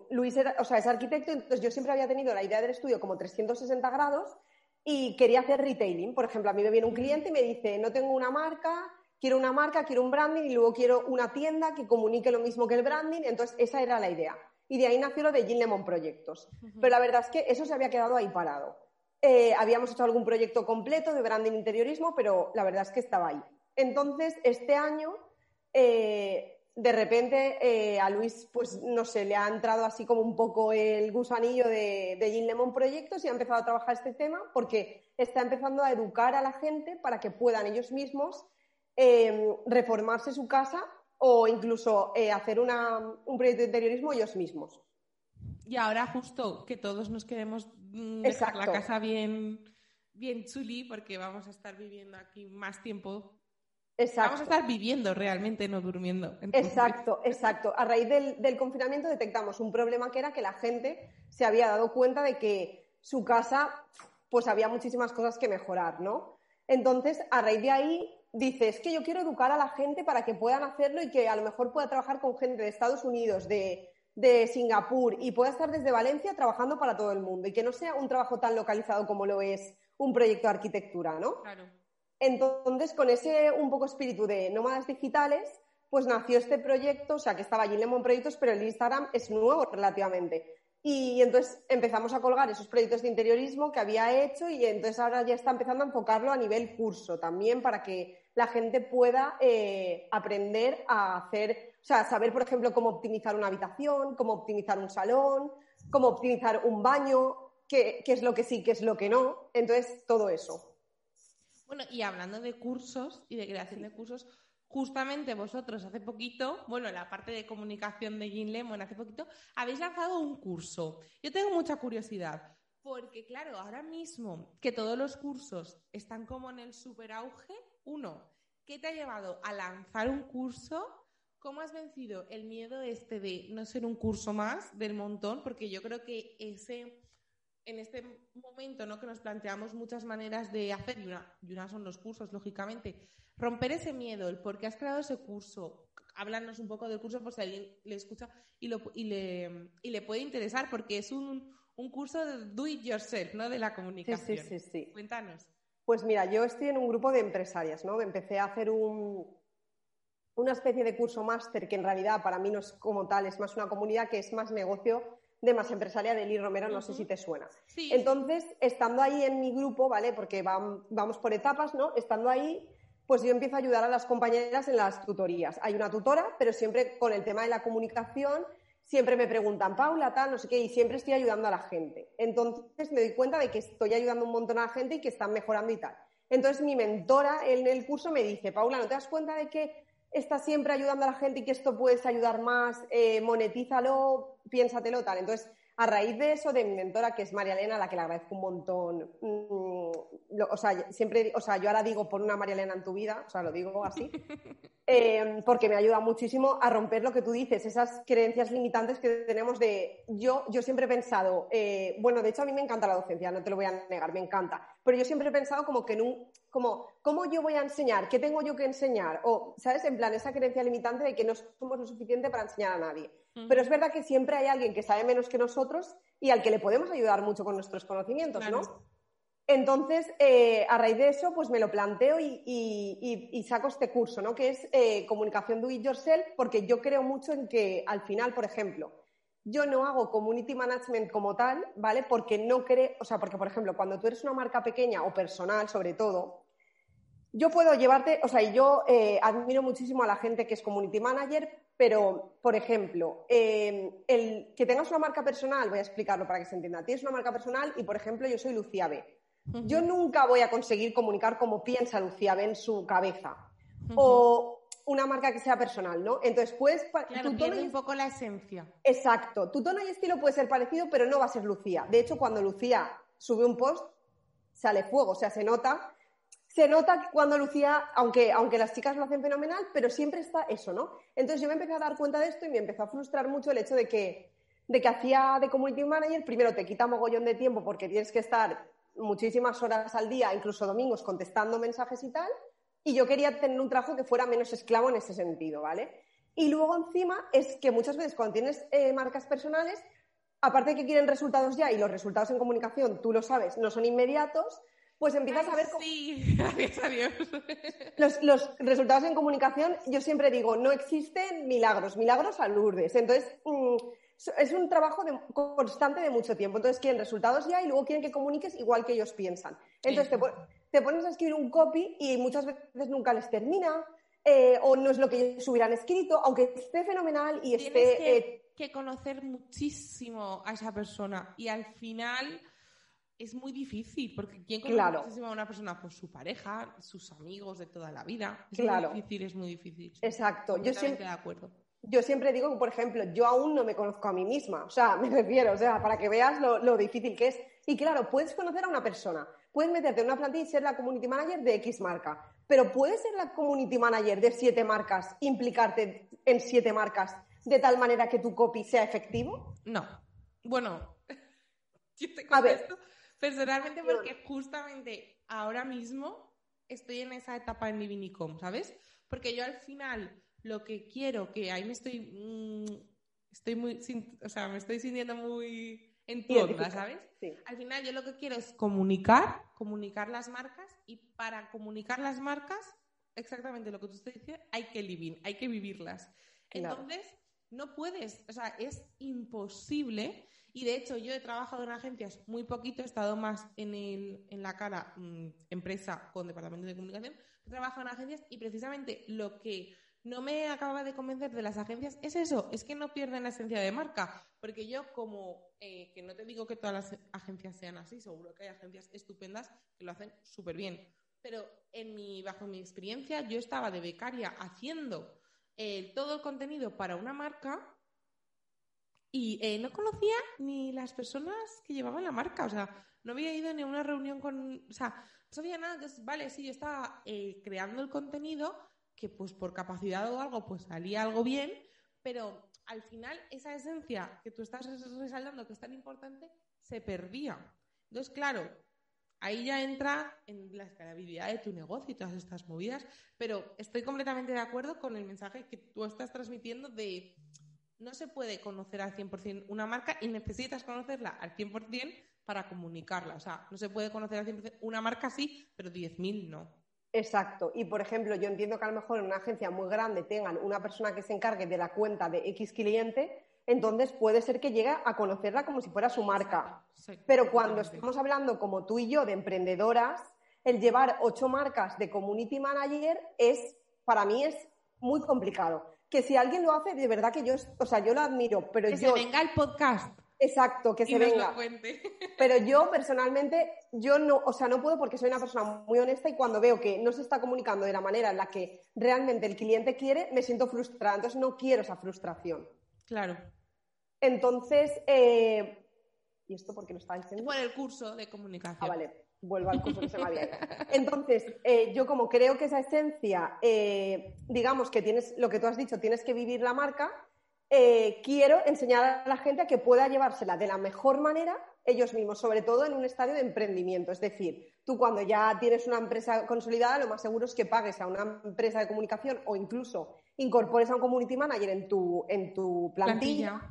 Luis era, o sea, es arquitecto, entonces yo siempre había tenido la idea del estudio como 360 grados y quería hacer retailing. Por ejemplo, a mí me viene un cliente y me dice, no tengo una marca, quiero una marca, quiero un branding y luego quiero una tienda que comunique lo mismo que el branding. Entonces, esa era la idea y de ahí nació lo de Gin Lemon Proyectos. Pero la verdad es que eso se había quedado ahí parado. Eh, habíamos hecho algún proyecto completo de branding interiorismo, pero la verdad es que estaba ahí. Entonces, este año, eh, de repente, eh, a Luis, pues no sé, le ha entrado así como un poco el gusanillo de, de Gin Lemon Proyectos y ha empezado a trabajar este tema porque está empezando a educar a la gente para que puedan ellos mismos reformarse su casa o incluso eh, hacer un proyecto de interiorismo ellos mismos. Y ahora justo que todos nos queremos mm, dejar la casa bien, bien chuli porque vamos a estar viviendo aquí más tiempo. Exacto. Vamos a estar viviendo realmente, no durmiendo. Exacto, exacto. A raíz del, del confinamiento detectamos un problema que era que la gente se había dado cuenta de que su casa, pues había muchísimas cosas que mejorar, ¿no? Entonces, a raíz de ahí dice, es que yo quiero educar a la gente para que puedan hacerlo y que a lo mejor pueda trabajar con gente de Estados Unidos, de, de Singapur y pueda estar desde Valencia trabajando para todo el mundo y que no sea un trabajo tan localizado como lo es un proyecto de arquitectura, ¿no? Claro. Entonces, con ese un poco espíritu de nómadas digitales, pues nació este proyecto, o sea, que estaba allí en Lemon Proyectos, pero el Instagram es nuevo relativamente. Y entonces empezamos a colgar esos proyectos de interiorismo que había hecho y entonces ahora ya está empezando a enfocarlo a nivel curso también para que la gente pueda eh, aprender a hacer, o sea, saber, por ejemplo, cómo optimizar una habitación, cómo optimizar un salón, cómo optimizar un baño, qué, qué es lo que sí, qué es lo que no. Entonces, todo eso. Bueno, y hablando de cursos y de creación de cursos, justamente vosotros hace poquito, bueno, la parte de comunicación de Jean Lemon hace poquito, habéis lanzado un curso. Yo tengo mucha curiosidad, porque claro, ahora mismo que todos los cursos están como en el super auge, uno, ¿qué te ha llevado a lanzar un curso? ¿Cómo has vencido el miedo este de no ser un curso más del montón? Porque yo creo que ese en este momento, ¿no? Que nos planteamos muchas maneras de hacer, y una, y una son los cursos, lógicamente, romper ese miedo, el por qué has creado ese curso. Háblanos un poco del curso por si alguien le escucha y, lo, y, le, y le puede interesar, porque es un, un curso de do it yourself, ¿no? De la comunicación. Sí, sí, sí, sí. Cuéntanos. Pues mira, yo estoy en un grupo de empresarias, ¿no? Empecé a hacer un, una especie de curso máster que en realidad para mí no es como tal, es más una comunidad que es más negocio de más empresaria de Liz Romero, no sé si te suena. Sí, Entonces, estando ahí en mi grupo, ¿vale? Porque vam- vamos por etapas, ¿no? Estando ahí, pues yo empiezo a ayudar a las compañeras en las tutorías. Hay una tutora, pero siempre con el tema de la comunicación, siempre me preguntan, Paula, tal, no sé qué, y siempre estoy ayudando a la gente. Entonces me doy cuenta de que estoy ayudando un montón a la gente y que están mejorando y tal. Entonces mi mentora en el curso me dice, Paula, ¿no te das cuenta de que estás siempre ayudando a la gente y que esto puedes ayudar más? Eh, monetízalo, piénsatelo, tal. Entonces, a raíz de eso, de mi mentora, que es María Elena, a la que le agradezco un montón, mm, lo- o sea, siempre, o sea, yo ahora digo por una María Elena en tu vida, o sea, lo digo así, eh, porque me ayuda muchísimo a romper lo que tú dices, esas creencias limitantes que tenemos de, yo, yo siempre he pensado, eh, bueno, de hecho a mí me encanta la docencia, no te lo voy a negar, me encanta, pero yo siempre he pensado como que un, como, ¿cómo yo voy a enseñar? ¿Qué tengo yo que enseñar? O, ¿sabes? En plan, esa creencia limitante de que no somos lo suficiente para enseñar a nadie. Pero es verdad que siempre hay alguien que sabe menos que nosotros y al que le podemos ayudar mucho con nuestros conocimientos, Claro. ¿no? Entonces, eh, a raíz de eso, pues me lo planteo y, y- y- y saco este curso, ¿no? Que es eh, comunicación do it yourself, porque yo creo mucho en que al final, por ejemplo, yo no hago community management como tal, ¿vale? Porque no creo, o sea, porque por ejemplo, cuando tú eres una marca pequeña o personal, sobre todo, yo puedo llevarte, o sea, yo eh, admiro muchísimo a la gente que es community manager, pero, por ejemplo, eh, el que tengas una marca personal, voy a explicarlo para que se entienda. Tienes una marca personal y, por ejemplo, yo soy Lucía B. Yo nunca voy a conseguir comunicar como piensa Lucía B en su cabeza. O una marca que sea personal, ¿no? Entonces, pues, Claro, tu tono pierde y un poco la esencia. Exacto. Tu tono y estilo puede ser parecido, pero no va a ser Lucía. De hecho, cuando Lucía sube un post, sale fuego, o sea, se nota. Se nota que cuando Lucía, aunque, aunque las chicas lo hacen fenomenal, pero siempre está eso, ¿no? Entonces yo me empecé a dar cuenta de esto y me empezó a frustrar mucho el hecho de que, de que hacía de community manager, primero te quita mogollón de tiempo porque tienes que estar muchísimas horas al día, incluso domingos, contestando mensajes y tal, y yo quería tener un trabajo que fuera menos esclavo en ese sentido, ¿vale? Y luego encima es que muchas veces cuando tienes eh, marcas personales, aparte de que quieren resultados ya y los resultados en comunicación, tú lo sabes, no son inmediatos, pues empiezas Ay, a ver cómo Sí, gracias a Dios. los, los resultados en comunicación, yo siempre digo, no existen milagros, milagros a Lourdes. Entonces, mm, es un trabajo de- constante de mucho tiempo. Entonces, quieren resultados ya y luego quieren que comuniques igual que ellos piensan. Entonces, te, te pones a escribir un copy y muchas veces nunca les termina, eh, o no es lo que ellos hubieran escrito, aunque esté fenomenal y Tienes esté... que, eh, que conocer muchísimo a esa persona y al final es muy difícil porque ¿quién conoce Claro. muchísimo a una persona? Pues su pareja, sus amigos de toda la vida. Es Claro. muy difícil, es muy difícil. Exacto. Yo siempre, de acuerdo. Yo siempre digo que, por ejemplo, yo aún no me conozco a mí misma. O sea, me refiero, o sea, para que veas lo, lo difícil que es. Y claro, puedes conocer a una persona, puedes meterte en una plantilla y ser la community manager de X marca, pero puedes ser la community manager de siete marcas, implicarte en siete marcas de tal manera que tu copy sea efectivo. No. Bueno, yo te A ver. Personalmente porque justamente ahora mismo estoy en esa etapa en mi Vinicom, ¿sabes? Porque yo al final lo que quiero, que ahí me estoy, mm, estoy muy, o sea, me estoy sintiendo muy en tu onda, ¿sabes? Al final yo lo que quiero es comunicar, comunicar las marcas y para comunicar las marcas, exactamente lo que tú estás diciendo, hay que vivir, hay que vivirlas. Entonces, no puedes, o sea, es imposible. Y de hecho, yo he trabajado en agencias muy poquito, he estado más en, el, en la cara mm, empresa con departamento de comunicación, he trabajado en agencias y precisamente lo que no me acaba de convencer de las agencias es eso, es que no pierden la esencia de marca. Porque yo, como eh, que no te digo que todas las agencias sean así, seguro que hay agencias estupendas que lo hacen súper bien. Pero en mi, bajo mi experiencia, yo estaba de becaria haciendo eh, todo el contenido para una marca y eh, no conocía ni las personas que llevaban la marca. O sea, no había ido ni a una reunión con. O sea, no sabía nada. Entonces, vale, sí, yo estaba creando el contenido que pues por capacidad o algo pues salía algo bien, pero al final esa esencia que tú estás resaltando que es tan importante se perdía. Entonces, claro, ahí ya entra en la escalabilidad de tu negocio y todas estas movidas, pero estoy completamente de acuerdo con el mensaje que tú estás transmitiendo de no se puede conocer al 100% una marca y necesitas conocerla al 100% para comunicarla. O sea, no se puede conocer al 100% una marca sí, pero 10.000 no. Exacto. Y por ejemplo, yo entiendo que a lo mejor en una agencia muy grande tengan una persona que se encargue de la cuenta de X cliente, entonces puede ser que llegue a conocerla como si fuera su marca. Pero cuando estamos hablando como tú y yo de emprendedoras, el llevar ocho marcas de community manager es, para mí es muy complicado. Que si alguien lo hace, de verdad que yo, o sea, yo lo admiro, pero que yo... Se venga el podcast. Exacto, que se venga. Pero yo personalmente, yo no, o sea, no puedo porque soy una persona muy honesta y cuando veo que no se está comunicando de la manera en la que realmente el cliente quiere, me siento frustrada. Entonces no quiero esa frustración. Claro. Entonces, eh, ¿y esto por qué lo está diciendo? Por el curso de comunicación. Ah, vale. Vuelvo al curso que se me había Entonces, eh, yo como creo que esa esencia, eh, digamos que tienes, lo que tú has dicho, tienes que vivir la marca, eh, quiero enseñar a la gente a que pueda llevársela de la mejor manera ellos mismos, sobre todo en un estadio de emprendimiento. Es decir, tú cuando ya tienes una empresa consolidada, lo más seguro es que pagues a una empresa de comunicación o incluso incorpores a un community manager en tu, en tu plantilla,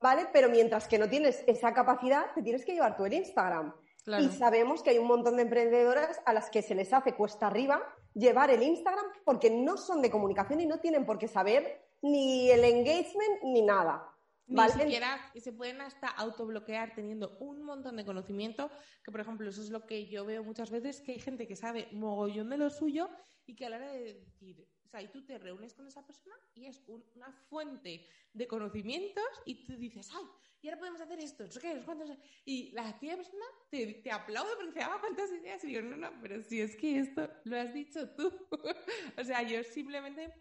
¿vale? Pero mientras que no tienes esa capacidad, te tienes que llevar tú el Instagram. Y sabemos que hay un montón de emprendedoras a las que se les hace cuesta arriba llevar el Instagram porque no son de comunicación y no tienen por qué saber ni el engagement, ni nada. Ni siquiera se pueden hasta autobloquear teniendo un montón de conocimiento, que por ejemplo eso es lo que yo veo muchas veces, que hay gente que sabe mogollón de lo suyo y que a la hora de decir, y tú te reúnes con esa persona y es una fuente de conocimientos y tú dices, ay, y ahora podemos hacer esto, no qué, cuántos... Y la tía persona te, te aplaude porque dice, ah, cuántas ideas. Y yo, no, no, pero si es que esto lo has dicho tú. o sea, yo simplemente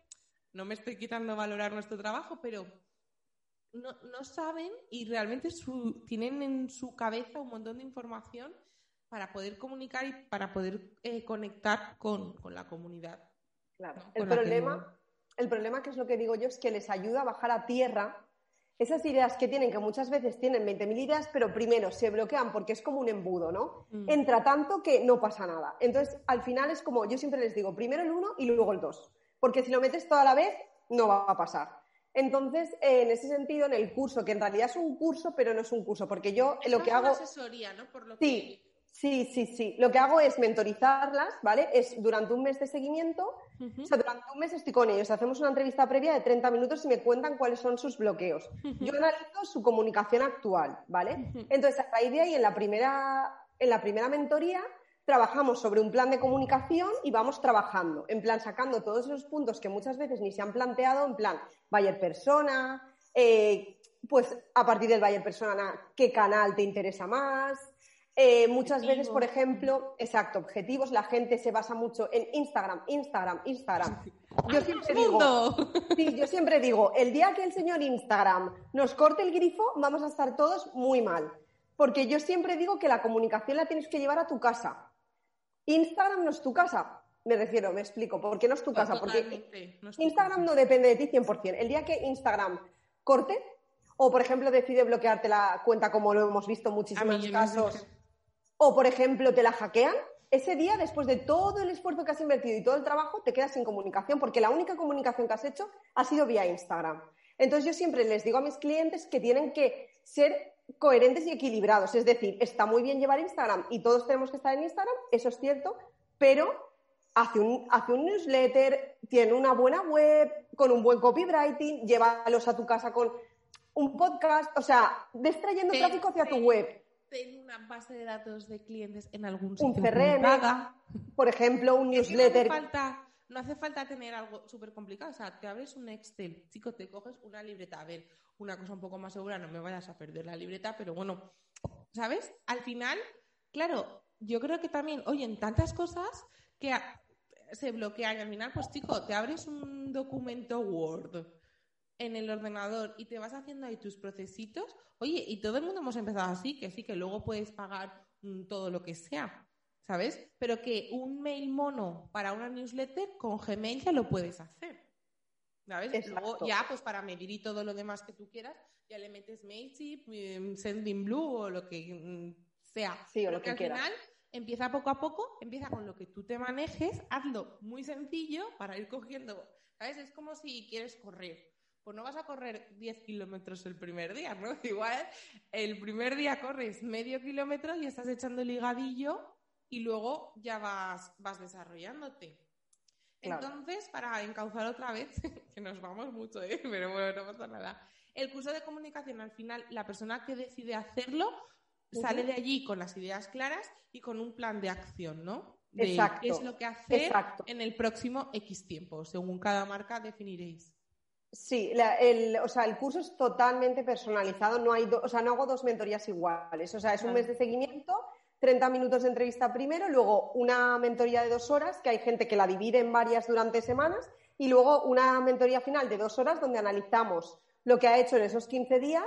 no me estoy quitando valorar nuestro trabajo, pero no, saben y realmente tienen en su cabeza un montón de información para poder comunicar y para poder eh, conectar con, la comunidad. Claro. El, problema, que... el problema, que es lo que digo yo, es que les ayuda a bajar a tierra esas ideas que tienen, que muchas veces tienen 20.000 ideas, pero primero se bloquean porque es como un embudo, ¿no? Mm. Entra tanto que no pasa nada. Entonces, al final es como, yo siempre les digo, primero el uno y luego el dos porque si lo metes toda la vez, no va a pasar. Entonces, en ese sentido, en el curso, que en realidad es un curso, pero no es un curso, porque yo lo que hago... asesoría, ¿no? Por lo sí, sí, sí, sí. Lo que hago es mentorizarlas, ¿vale? Es durante un mes de seguimiento, o sea, durante un mes estoy con ellos, hacemos una entrevista previa de 30 minutos y me cuentan cuáles son sus bloqueos. Yo analizo su comunicación actual, ¿vale? Entonces, a raíz de ahí, en la primera, en la primera mentoría, trabajamos sobre un plan de comunicación y vamos trabajando, en plan sacando todos esos puntos que muchas veces ni se han planteado, en plan Bayer Persona, eh, pues a partir del Bayer Persona, ¿qué canal te interesa más? Eh, muchas veces, por ejemplo, exacto, objetivos, la gente se basa mucho en Instagram, Instagram, Instagram. Yo siempre digo, sí, yo siempre digo, el día que el señor Instagram nos corte el grifo, vamos a estar todos muy mal. Porque yo siempre digo que la comunicación la tienes que llevar a tu casa. Instagram no es tu casa. Me refiero, me explico. ¿Por qué no es tu casa? Porque Instagram no depende de ti 100%. El día que Instagram corte, o por ejemplo decide bloquearte la cuenta, como lo hemos visto en muchísimos casos, o por ejemplo te la hackean, ese día, después de todo el esfuerzo que has invertido y todo el trabajo, te quedas sin comunicación, porque la única comunicación que has hecho ha sido vía Instagram. Entonces yo siempre les digo a mis clientes que tienen que ser coherentes y equilibrados. Es decir, está muy bien llevar Instagram y todos tenemos que estar en Instagram, eso es cierto, pero hace un, hace un newsletter, tiene una buena web, con un buen copywriting, llévalos a tu casa con un podcast, o sea, distrayendo tráfico hacia tu web. Ten una base de datos de clientes en algún sitio. Un CRM, por ejemplo, un newsletter. No hace, falta, no hace falta tener algo súper complicado. O sea, te abres un Excel, chico, te coges una libreta. A ver, una cosa un poco más segura, no me vayas a perder la libreta, pero bueno, ¿sabes? Al final, claro, yo creo que también, oye, en tantas cosas que se bloquean y al final, pues chico, te abres un documento Word en el ordenador y te vas haciendo ahí tus procesitos, oye, y todo el mundo hemos empezado así, que sí, que luego puedes pagar mm, todo lo que sea, ¿sabes? Pero que un mail mono para una newsletter con Gmail ya lo puedes hacer. ¿Sabes? Luego ya, pues para medir y todo lo demás que tú quieras, ya le metes Mailchimp, mm, Sending Blue o lo que mm, sea. Sí, o lo que, al final empieza poco a poco, empieza con lo que tú te manejes, hazlo muy sencillo para ir cogiendo, ¿sabes? Es como si quieres correr pues no vas a correr 10 kilómetros el primer día, ¿no? Igual el primer día corres medio kilómetro y estás echando el ligadillo y luego ya vas, vas desarrollándote. Entonces, para encauzar otra vez, que nos vamos mucho, ¿eh? pero bueno, no pasa nada. El curso de comunicación, al final, la persona que decide hacerlo sale de allí con las ideas claras y con un plan de acción, ¿no? De Exacto. qué es lo que hacer en el próximo X tiempo. Según cada marca definiréis. Sí, el, o sea, el curso es totalmente personalizado, no hay, o sea, no hago dos mentorías iguales, o sea, es un mes de seguimiento, 30 minutos de entrevista primero, luego una mentoría de dos horas, que hay gente que la divide en varias durante semanas, y luego una mentoría final de dos horas donde analizamos lo que ha hecho en esos 15 días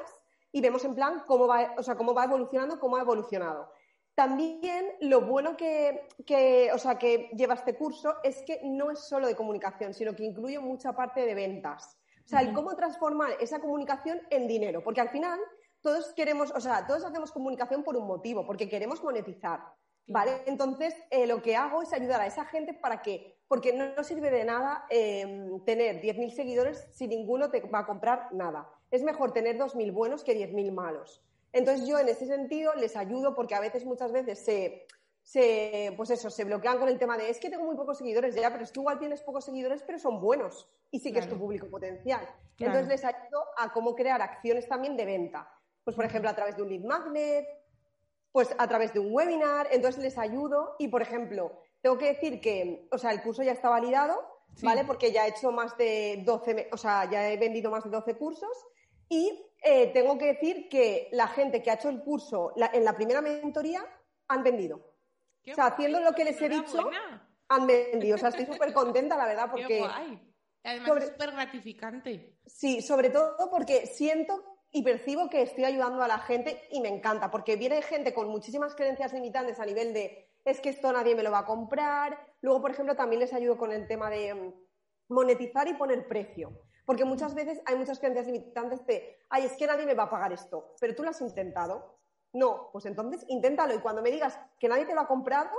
y vemos en plan cómo va, o sea, cómo va evolucionando, cómo ha evolucionado. También lo bueno que, que, o sea, que lleva este curso es que no es solo de comunicación, sino que incluye mucha parte de ventas. O sea, el cómo transformar esa comunicación en dinero, porque al final todos queremos, o sea, todos hacemos comunicación por un motivo, porque queremos monetizar. ¿Vale? Entonces, eh, lo que hago es ayudar a esa gente para que, porque no, sirve de nada em, tener 10.000 seguidores si ninguno te va a comprar nada. Es mejor tener 2.000 buenos que 10.000 malos. Entonces, yo en ese sentido les ayudo porque a veces, muchas veces se, se, pues eso, se bloquean con el tema de es que tengo muy pocos seguidores ya, pero es que igual tienes pocos seguidores, pero son buenos y sí que es tu público potencial. Entonces les ayudo a cómo crear acciones también de venta. Pues, por ejemplo, a través de un lead magnet, pues a través de un webinar, entonces les ayudo. Y, por ejemplo, tengo que decir que, o sea, el curso ya está validado, ¿vale? Porque ya he hecho más de 12, o sea, ya he vendido más de 12 cursos. Y eh, tengo que decir que la gente que ha hecho el curso en la primera mentoría han vendido o sea, haciendo lo que les he dicho, han vendido. O sea, estoy súper contenta, la verdad, porque... Qué guay. Además es súper gratificante. Sí, sobre todo porque siento y percibo que estoy ayudando a la gente y me encanta, porque viene gente con muchísimas creencias limitantes a nivel de es que esto nadie me lo va a comprar. Luego, por ejemplo, también les ayudo con el tema de mm, monetizar y poner precio. Porque muchas veces hay muchas creencias limitantes de, ay, es que nadie me va a pagar esto, pero tú lo has intentado. No, pues entonces inténtalo y cuando me digas que nadie te lo ha comprado,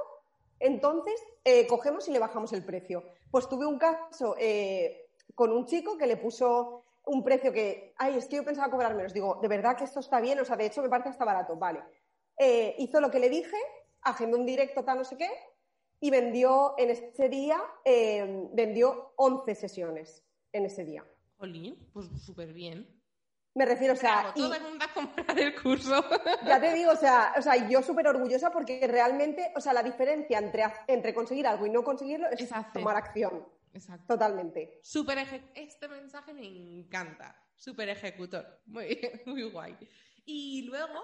entonces eh, cogemos y le bajamos el precio. Pues tuve un caso eh, con un chico que le puso un precio que, ay, es que yo pensaba cobrar menos. Digo, de verdad que esto está bien, o sea, de hecho me parece hasta barato, vale. Eh, hizo lo que le dije, agendó un directo, tal, no sé qué, y vendió en ese día, vendió 11 sesiones en ese día. Jolín, pues súper bien. Me refiero, o sea. todo el mundo a comprar el curso. Ya te digo, o sea, o sea yo súper orgullosa porque realmente, o sea, la diferencia entre, entre conseguir algo y no conseguirlo es tomar acción. Exacto. Totalmente. Super este mensaje me encanta. Super ejecutor. Muy, muy guay. Y luego,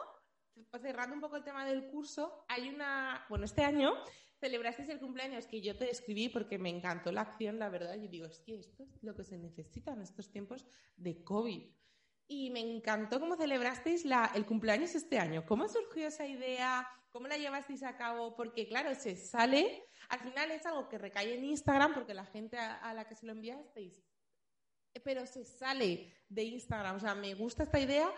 cerrando un poco el tema del curso, hay una. Bueno, este año celebrasteis el cumpleaños que yo te escribí porque me encantó la acción, la verdad. Yo digo, es que esto es lo que se necesita en estos tiempos de COVID y me encantó cómo celebrasteis el cumpleaños este año. ¿Cómo surgió esa idea? ¿Cómo la llevasteis a cabo? Porque, claro, se sale, al final es algo que recae en Instagram porque la gente a, la que se lo enviasteis, pero se sale de Instagram. O sea, me gusta esta idea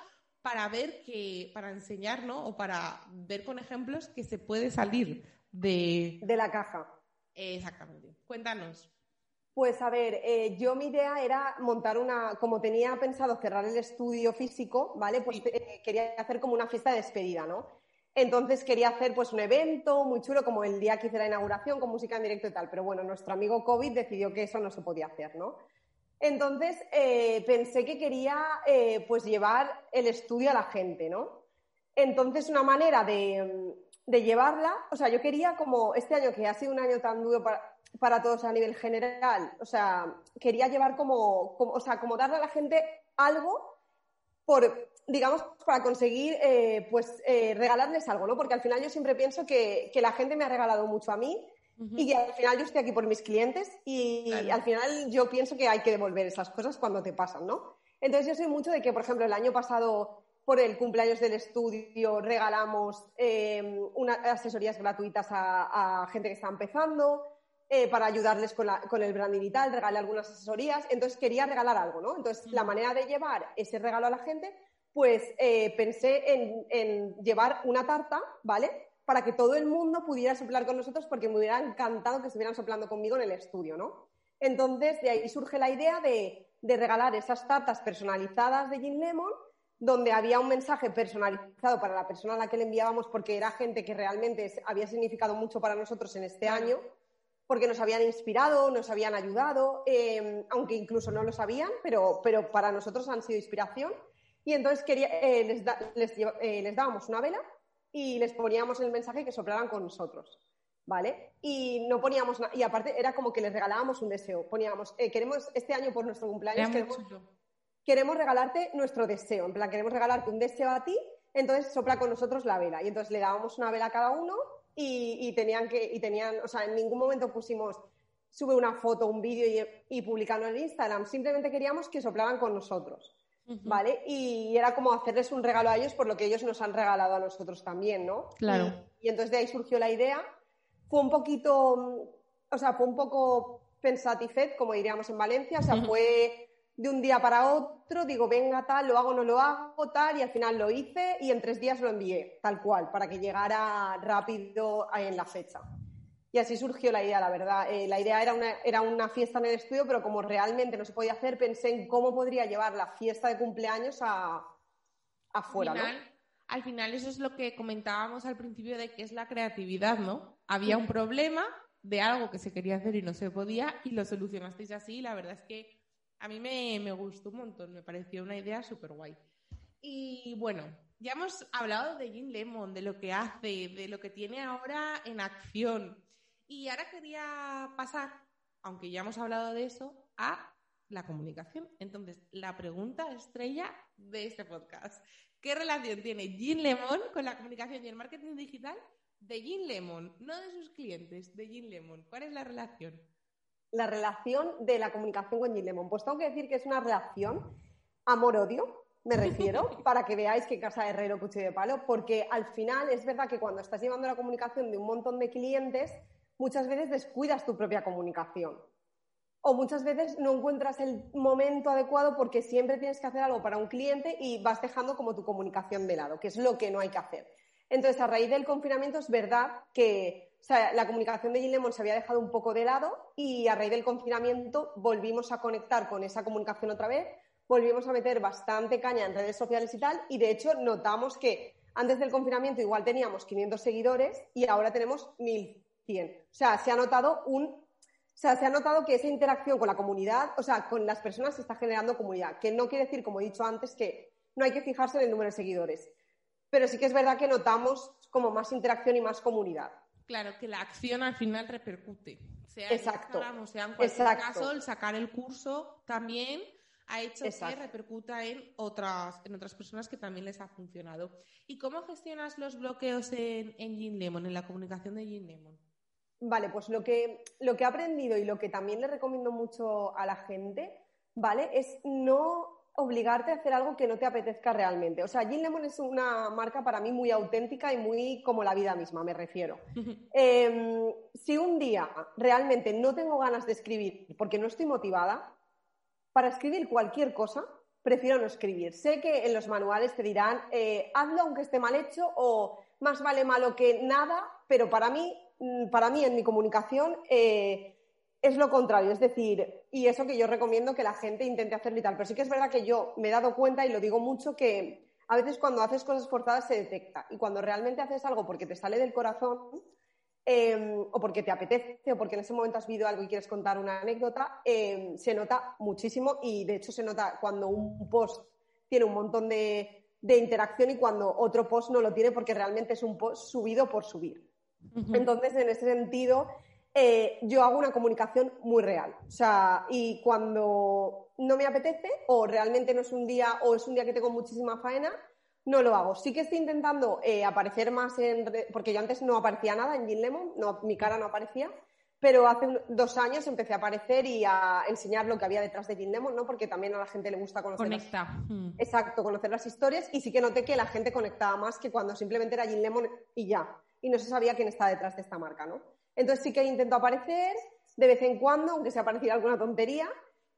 para ver que, para enseñar, ¿no? O para ver con ejemplos que se puede salir de... De la caja. Exactamente. Cuéntanos. Pues a ver, eh, yo mi idea era montar una, como tenía pensado cerrar el estudio físico, ¿vale? Pues eh, quería hacer como una fiesta de despedida, ¿no? Entonces quería hacer pues un evento muy chulo, como el día que hice la inauguración, con música en directo y tal. Pero bueno, nuestro amigo COVID decidió que eso no se podía hacer, ¿no? Entonces eh, pensé que quería pues llevar el estudio a la gente, ¿no? Entonces una manera de, de llevarla, o sea, yo quería como este año que ha sido un año tan duro para, para todos a nivel general. O sea, quería llevar como, o sea, como darle a la gente algo por, digamos, para conseguir, eh, pues, eh, regalarles algo, ¿no? Porque al final yo siempre pienso que, la gente me ha regalado mucho a mí y que al final yo estoy aquí por mis clientes y, al final yo pienso que hay que devolver esas cosas cuando te pasan, ¿no? Entonces yo soy mucho de que, por ejemplo, el año pasado por el cumpleaños del estudio regalamos eh, unas asesorías gratuitas a, a, gente que está empezando. Eh, para ayudarles con, el branding y tal, regalé algunas asesorías, entonces quería regalar algo, ¿no? Entonces, la manera de llevar ese regalo a la gente, pues eh, pensé en, llevar una tarta, ¿vale? Para que todo el mundo pudiera soplar con nosotros, porque me hubiera encantado que estuvieran soplando conmigo en el estudio, ¿no? Entonces, de ahí surge la idea de, regalar esas tartas personalizadas de Gin Lemon, donde había un mensaje personalizado para la persona a la que le enviábamos, porque era gente que realmente había significado mucho para nosotros en este año porque nos habían inspirado, nos habían ayudado, em, aunque incluso no lo sabían, pero, pero para nosotros han sido inspiración. Y entonces quería, eh, les, eh, les, dábamos una vela y les poníamos el mensaje que soplaran con nosotros. ¿Vale? Y no poníamos. Y aparte era como que les regalábamos un deseo. Poníamos, eh, queremos este año por nuestro cumpleaños, queremos, queremos, regalarte nuestro deseo. En plan, queremos regalarte un deseo a ti, entonces sopla con nosotros la vela. Y entonces le dábamos una vela a cada uno y, tenían que, y tenían, o sea, en ningún momento pusimos sube una foto, un vídeo y, publicando en Instagram. Simplemente queríamos que soplaban con nosotros, ¿vale? Y era como hacerles un regalo a ellos por lo que ellos nos han regalado a nosotros también, ¿no? Claro. Y, entonces de ahí surgió la idea. Fue un poquito, o sea, fue un poco pensatifet, como diríamos en Valencia, o sea, fue de un día para otro, digo, venga, tal, lo hago, no lo hago, tal, y al final lo hice y en tres días lo envié, tal cual, para que llegara rápido en la fecha. Y así surgió la idea, la verdad. Eh, la idea era una, era una fiesta en el estudio, pero como realmente no se podía hacer, pensé en cómo podría llevar la fiesta de cumpleaños a, afuera, al final, ¿no? Al final eso es lo que comentábamos al principio de que es la creatividad, ¿no? Había un problema de algo que se quería hacer y no se podía y lo solucionasteis así. La verdad es que a mí me, gustó un montón, me pareció una idea súper guay. Y bueno, ya hemos hablado de Jim Lemon, de lo que hace, de lo que tiene ahora en acción. Y ahora quería pasar, aunque ya hemos hablado de eso, a la comunicación. Entonces, la pregunta estrella de este podcast. ¿Qué relación tiene Jim Lemon con la comunicación y el marketing digital de Jim Lemon? No de sus clientes, de Jim Lemon. ¿Cuál es la relación? La relación de la comunicación con Lemon. Pues tengo que decir que es una relación amor-odio, me refiero, para que veáis que casa de herrero cuchillo de palo, porque al final es verdad que cuando estás llevando la comunicación de un montón de clientes, muchas veces descuidas tu propia comunicación. O muchas veces no encuentras el momento adecuado porque siempre tienes que hacer algo para un cliente y vas dejando como tu comunicación de lado, que es lo que no hay que hacer. Entonces, a raíz del confinamiento es verdad que o sea, la comunicación de Lemon se había dejado un poco de lado y a raíz del confinamiento volvimos a conectar con esa comunicación otra vez, volvimos a meter bastante caña en redes sociales y tal, y de hecho notamos que antes del confinamiento igual teníamos 500 seguidores y ahora tenemos 1100. O sea, se ha notado un o sea, se ha notado que esa interacción con la comunidad, o sea, con las personas se está generando comunidad, que no quiere decir, como he dicho antes, que no hay que fijarse en el número de seguidores. Pero sí que es verdad que notamos como más interacción y más comunidad. Claro, que la acción al final repercute. Sea Exacto. o sea en cualquier caso, el sacar el curso también ha hecho que repercuta en otras, en otras personas que también les ha funcionado. ¿Y cómo gestionas los bloqueos en, en Lemon, en la comunicación de Gin Lemon? Vale, pues lo que, lo que he aprendido y lo que también le recomiendo mucho a la gente, ¿vale? Es no obligarte a hacer algo que no te apetezca realmente. O sea, Gin Lemon es una marca para mí muy auténtica y muy como la vida misma, me refiero. Em, si un día realmente no tengo ganas de escribir porque no estoy motivada, para escribir cualquier cosa, prefiero no escribir. Sé que en los manuales te dirán, eh, hazlo aunque esté mal hecho o más vale malo que nada, pero para mí mm, para mí en mi comunicación eh, es lo contrario, es decir, y eso que yo recomiendo que la gente intente hacerlo y tal, pero sí que es verdad que yo me he dado cuenta y lo digo mucho que a veces cuando haces cosas forzadas se detecta y cuando realmente haces algo porque te sale del corazón em, o porque te apetece o porque en ese momento has vivido algo y quieres contar una anécdota, em, se nota muchísimo y de hecho se nota cuando un post tiene un montón de, de interacción y cuando otro post no lo tiene porque realmente es un post subido por subir. Entonces, en ese sentido, eh, yo hago una comunicación muy real. O sea, y cuando no me apetece o realmente no es un día o es un día que tengo muchísima faena, no lo hago. Sí que estoy intentando eh, aparecer más en... Porque yo antes no aparecía nada en Gin Lemon, no, mi cara no aparecía, pero hace dos años empecé a aparecer y a enseñar lo que había detrás de Gin Lemon, ¿no? Porque también a la gente le gusta conocer... Conecta. Mm. Exacto, conocer las historias y sí que noté que la gente conectaba más que cuando simplemente era Gin Lemon y ya. Y no se sabía quién está detrás de esta marca, ¿no? Entonces sí que intento aparecer de vez en cuando, aunque sea parecida alguna tontería,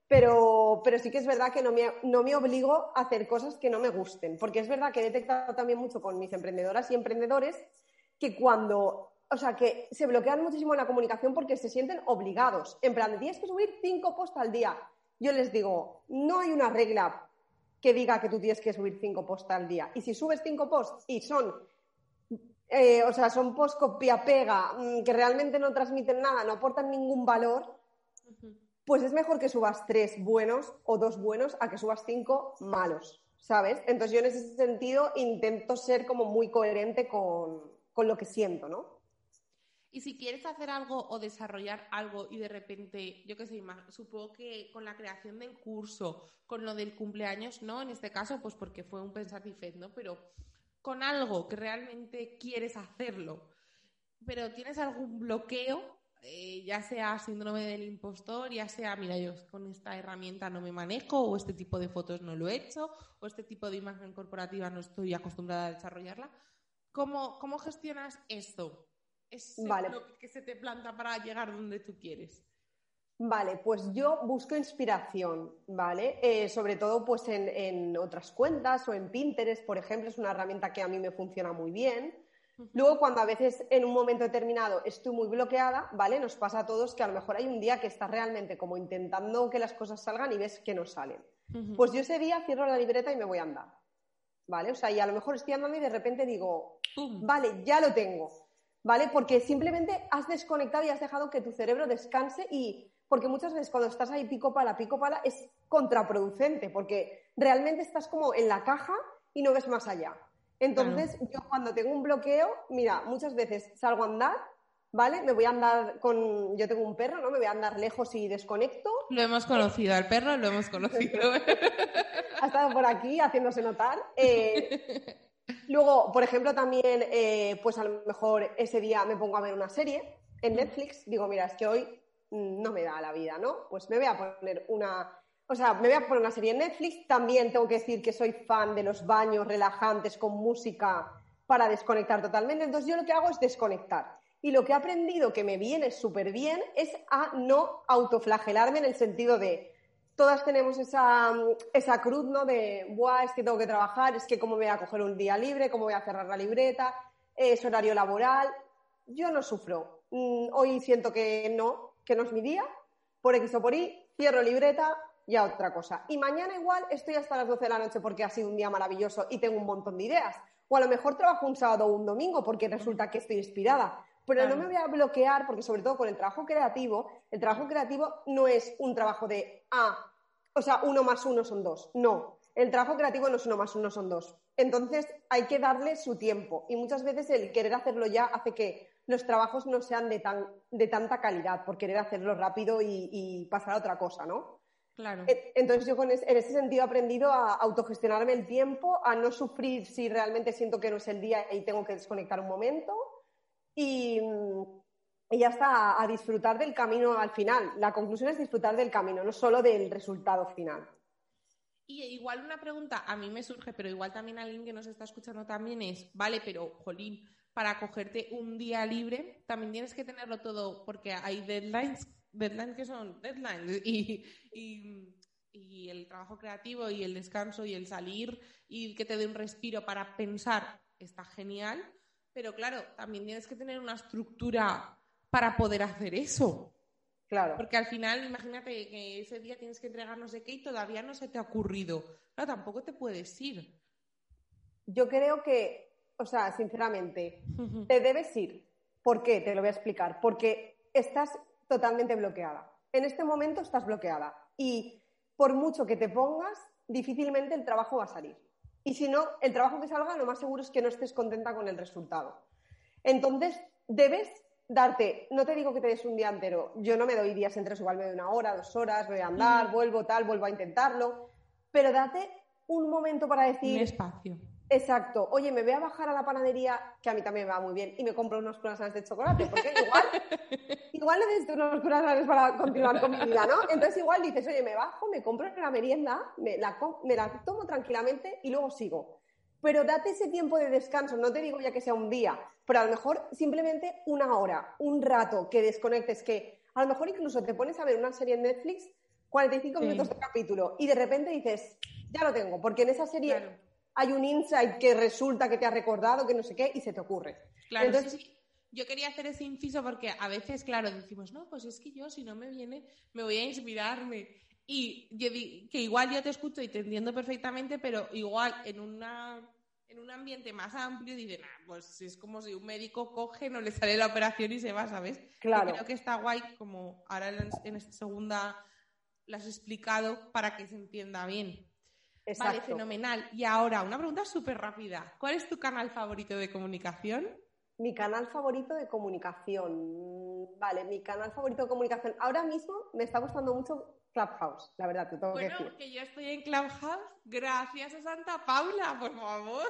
pero, pero sí que es verdad que no me, no me obligo a hacer cosas que no me gusten, porque es verdad que he detectado también mucho con mis emprendedoras y emprendedores que cuando, o sea, que se bloquean muchísimo en la comunicación porque se sienten obligados, en plan, tienes que subir cinco posts al día. Yo les digo, no hay una regla que diga que tú tienes que subir cinco posts al día. Y si subes cinco posts y son eh, o sea, son post copia-pega, mm, que realmente no transmiten nada, no aportan ningún valor, pues es mejor que subas tres buenos o dos buenos a que subas cinco malos, ¿sabes? Entonces yo en ese sentido intento ser como muy coherente con, con lo que siento, ¿no? Y si quieres hacer algo o desarrollar algo y de repente, yo qué sé, supongo que con la creación del curso, con lo del cumpleaños, no, en este caso, pues porque fue un pensar ¿no? Pero con algo que realmente quieres hacerlo, pero tienes algún bloqueo, eh, ya sea síndrome del impostor, ya sea, mira, yo con esta herramienta no me manejo, o este tipo de fotos no lo he hecho, o este tipo de imagen corporativa no estoy acostumbrada a desarrollarla. ¿Cómo, cómo gestionas esto? ¿Es lo que se te planta para llegar donde tú quieres? Vale, pues yo busco inspiración, ¿vale? Eh, sobre todo pues en, otras cuentas o en Pinterest, por ejemplo, es una herramienta que a mí me funciona muy bien. Luego, cuando a veces en un momento determinado estoy muy bloqueada, ¿vale? Nos pasa a todos que a lo mejor hay un día que estás realmente como intentando que las cosas salgan y ves que no salen. Pues yo ese día cierro la libreta y me voy a andar, ¿vale? O sea, y a lo mejor estoy andando y de repente digo, vale, ya lo tengo, ¿vale? Porque simplemente has desconectado y has dejado que tu cerebro descanse y porque muchas veces cuando estás ahí pico pala, pico pala, es contraproducente, porque realmente estás como en la caja y no ves más allá. Entonces, yo cuando tengo un bloqueo, mira, muchas veces salgo a andar, ¿vale? Me voy a andar con. Yo tengo un perro, ¿no? Me voy a andar lejos y desconecto. Lo hemos conocido, al perro lo hemos conocido. ha estado por aquí haciéndose notar. Eh, luego, por ejemplo, también, eh, pues a lo mejor ese día me pongo a ver una serie en Netflix. Digo, mira, es que hoy no me da la vida, ¿no? Pues me voy a poner una, o sea, me voy a poner una serie en Netflix. También tengo que decir que soy fan de los baños relajantes con música para desconectar totalmente. Entonces yo lo que hago es desconectar. Y lo que he aprendido que me viene súper bien es a no autoflagelarme en el sentido de todas tenemos esa, esa cruz, ¿no? De, Buah, es que tengo que trabajar, es que cómo voy a coger un día libre, cómo voy a cerrar la libreta, es horario laboral. Yo no sufro. Mm, hoy siento que no, que no es mi día, por X o por Y, cierro libreta, ya otra cosa. Y mañana igual estoy hasta las 12 de la noche porque ha sido un día maravilloso y tengo un montón de ideas. O a lo mejor trabajo un sábado o un domingo porque resulta que estoy inspirada. Pero no me voy a bloquear porque sobre todo con el trabajo creativo, el trabajo creativo no es un trabajo de, ah, o sea, uno más uno son dos. No, el trabajo creativo no es uno más uno son dos. Entonces hay que darle su tiempo y muchas veces el querer hacerlo ya hace que los trabajos no sean de, tan, de tanta calidad por querer hacerlo rápido y, pasar a otra cosa, ¿no? Claro. Entonces yo en ese sentido he aprendido a autogestionarme el tiempo, a no sufrir si realmente siento que no es el día y tengo que desconectar un momento y, y ya está, a disfrutar del camino al final. La conclusión es disfrutar del camino, no solo del resultado final. Y igual una pregunta, a mí me surge, pero igual también alguien que nos está escuchando también es, vale, pero Jolín, para cogerte un día libre, también tienes que tenerlo todo, porque hay deadlines, deadlines que son deadlines, y, y, el trabajo creativo y el descanso y el salir y que te dé un respiro para pensar está genial, Pero claro, también tienes que tener una estructura para poder hacer eso. Claro. Porque al final, imagínate que ese día tienes que entregar no sé qué y todavía no se te ha ocurrido. Claro, tampoco te puedes ir. Yo creo que, o sea, sinceramente, te debes ir. ¿Por qué? Te lo voy a explicar. Porque estás totalmente bloqueada. En este momento estás bloqueada. Y por mucho que te pongas, difícilmente el trabajo va a salir. Y si no, el trabajo que salga, lo más seguro es que no estés contenta con el resultado. Entonces, debes darte, no te digo que te des un día entero, yo no me doy días enteros, igual me doy una hora, dos horas, voy a andar, vuelvo tal, vuelvo a intentarlo, pero date un momento para decir... Un espacio. Exacto. Oye, me voy a bajar a la panadería, que a mí también me va muy bien, y me compro unos croissants de chocolate, porque igual, igual necesito unos croissants para continuar con mi vida, ¿no? Entonces igual dices, oye, me bajo, me compro la merienda, me la, me la tomo tranquilamente y luego sigo. Pero date ese tiempo de descanso, no te digo ya que sea un día, pero a lo mejor simplemente una hora, un rato que desconectes, que a lo mejor incluso te pones a ver una serie en Netflix, 45 minutos de capítulo, y de repente dices, ya lo tengo, porque en esa serie hay un insight que resulta que te ha recordado, que no sé qué, y se te ocurre. Claro, Entonces, Yo quería hacer ese inciso porque a veces, claro, decimos, no, pues es que yo si no me viene, me voy a inspirarme. Y yo que igual yo te escucho y te entiendo perfectamente, pero igual en una en un ambiente más amplio dicen, ah, pues es como si un médico coge, no le sale la operación y se va, ¿sabes? Claro. creo que está guay, como ahora en esta segunda lo has explicado para que se entienda bien. Vale, fenomenal. Y ahora, una pregunta súper rápida. ¿Cuál es tu canal favorito de comunicación? Mi canal favorito de comunicación. Vale, mi canal favorito de comunicación. Ahora mismo me está gustando mucho Clubhouse, la verdad, te tengo que decir. Bueno, que yo estoy en Clubhouse gracias a Santa Paula, por favor.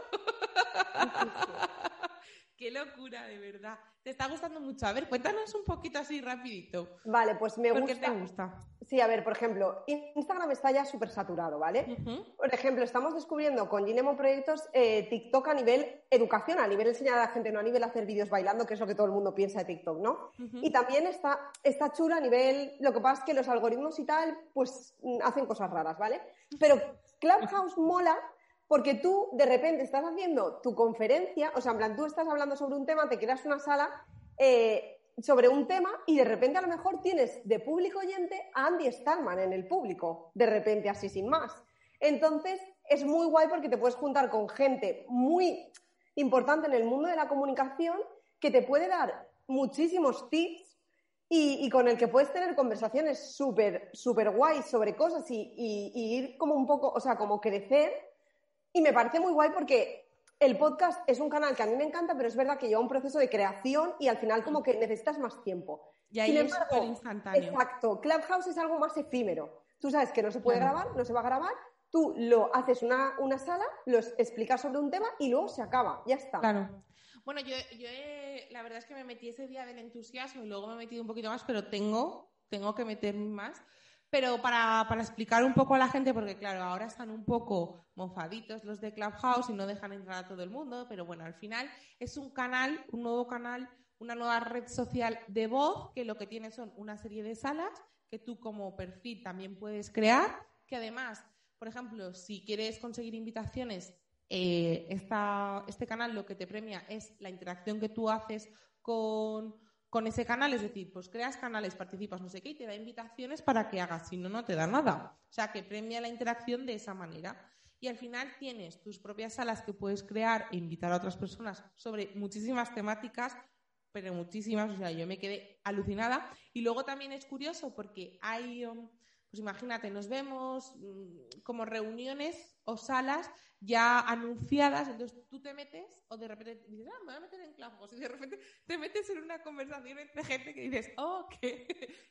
Qué locura, de verdad. Te está gustando mucho. A ver, cuéntanos un poquito así rapidito. Vale, pues me gusta. ¿Por qué te gusta? Sí, a ver, por ejemplo, Instagram está ya súper saturado, ¿vale? Por ejemplo, estamos descubriendo con Ginemo Proyectos eh, TikTok a nivel educación, a nivel enseñar a la gente, no a nivel hacer vídeos bailando, que es lo que todo el mundo piensa de TikTok, ¿no? Y también está, está chula a nivel, lo que pasa es que los algoritmos y tal, pues mm, hacen cosas raras, ¿vale? Pero Clubhouse mola porque tú de repente estás haciendo tu conferencia, o sea, en plan, tú estás hablando sobre un tema, te creas una sala eh, sobre un tema y de repente a lo mejor tienes de público oyente a Andy Stallman en el público, de repente así sin más. Entonces, es muy guay porque te puedes juntar con gente muy importante en el mundo de la comunicación que te puede dar muchísimos tips y, con el que puedes tener conversaciones súper, súper guays sobre cosas y, y, ir como un poco, o sea, como crecer y me parece muy guay porque el podcast es un canal que a mí me encanta, pero es verdad que lleva un proceso de creación y al final como que necesitas más tiempo. Y ahí es súper instantáneo. Exacto. Clubhouse es algo más efímero. Tú sabes que no se puede grabar, no se va a grabar, tú lo haces una, una sala, lo explicas sobre un tema y luego se acaba. Ya está. Claro. Bueno, yo, yo la verdad es que me metí ese día del entusiasmo y luego me he metido un poquito más, pero tengo, tengo que meterme más pero para, para, explicar un poco a la gente, porque claro, ahora están un poco mofaditos los de Clubhouse y no dejan entrar a todo el mundo, pero bueno, al final es un canal, un nuevo canal, una nueva red social de voz que lo que tiene son una serie de salas que tú como perfil también puedes crear, que además, por ejemplo, si quieres conseguir invitaciones, eh, este canal lo que te premia es la interacción que tú haces con con ese canal, es decir, pues creas canales, participas, no sé qué, y te da invitaciones para que hagas, si no, no te da nada. O sea, que premia la interacción de esa manera. Y al final tienes tus propias salas que puedes crear e invitar a otras personas sobre muchísimas temáticas, pero muchísimas, o sea, yo me quedé alucinada. Y luego también es curioso porque hay, um, pues imagínate, nos vemos mm, como reuniones o salas ya anunciadas, entonces tú te metes o de repente dices, ah, me voy a meter en clavos y de repente te metes en una conversación entre gente que dices, oh, que,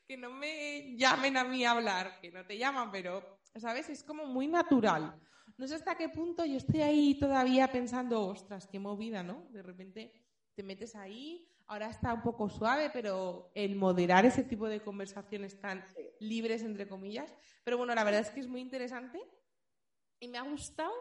que no me llamen a mí a hablar, que no te llaman, pero, ¿sabes? Es como muy natural. No sé hasta qué punto yo estoy ahí todavía pensando, ostras, qué movida, ¿no? De repente te metes ahí, ahora está un poco suave, pero el moderar ese tipo de conversaciones tan libres, entre comillas. Pero bueno, la verdad es que es muy interesante y me ha gustado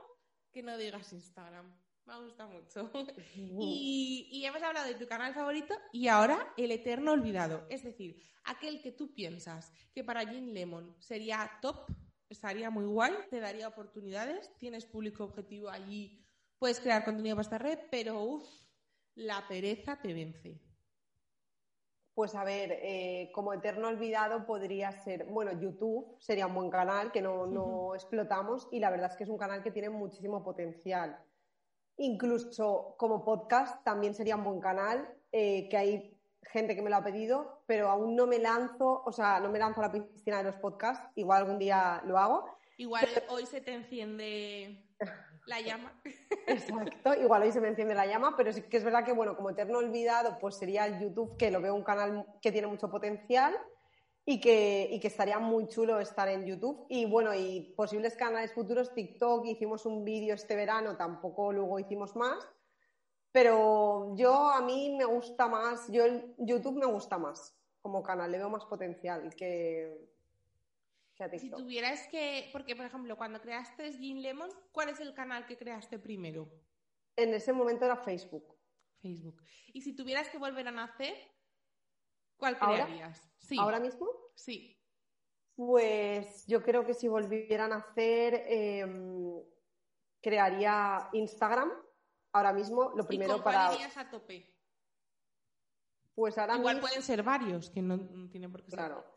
que no digas Instagram. Me ha gustado mucho. y, hemos hablado de tu canal favorito y ahora el eterno olvidado. Es decir, aquel que tú piensas que para Jim Lemon sería top, estaría muy guay, te daría oportunidades, tienes público objetivo allí, puedes crear contenido para esta red, pero uff, la pereza te vence? Pues a ver, eh, como eterno olvidado podría ser, bueno, YouTube sería un buen canal que no, no explotamos y la verdad es que es un canal que tiene muchísimo potencial. Incluso como podcast también sería un buen canal, eh, que hay gente que me lo ha pedido, pero aún no me lanzo, o sea, no me lanzo a la piscina de los podcasts, igual algún día lo hago. Igual hoy se te enciende la llama. Exacto, igual hoy se me enciende la llama, pero sí que es verdad que, bueno, como eterno olvidado, pues sería el YouTube, que lo veo un canal que tiene mucho potencial y que, y que estaría muy chulo estar en YouTube. Y bueno, y posibles canales futuros, TikTok, hicimos un vídeo este verano, tampoco luego hicimos más. Pero yo, a mí me gusta más, yo el YouTube me gusta más como canal, le veo más potencial que, si tuvieras que, porque por ejemplo, cuando creaste Gin Lemon, ¿cuál es el canal que creaste primero? En ese momento era Facebook. Facebook. Y si tuvieras que volver a nacer, ¿cuál crearías? ¿Ahora? Sí. ¿Ahora mismo? Sí. Pues yo creo que si volvieran a hacer, em, crearía Instagram. Ahora mismo, lo primero ¿Y con para. a tope? Pues ahora Igual pueden ser varios, que no, no tienen por qué ser. Claro.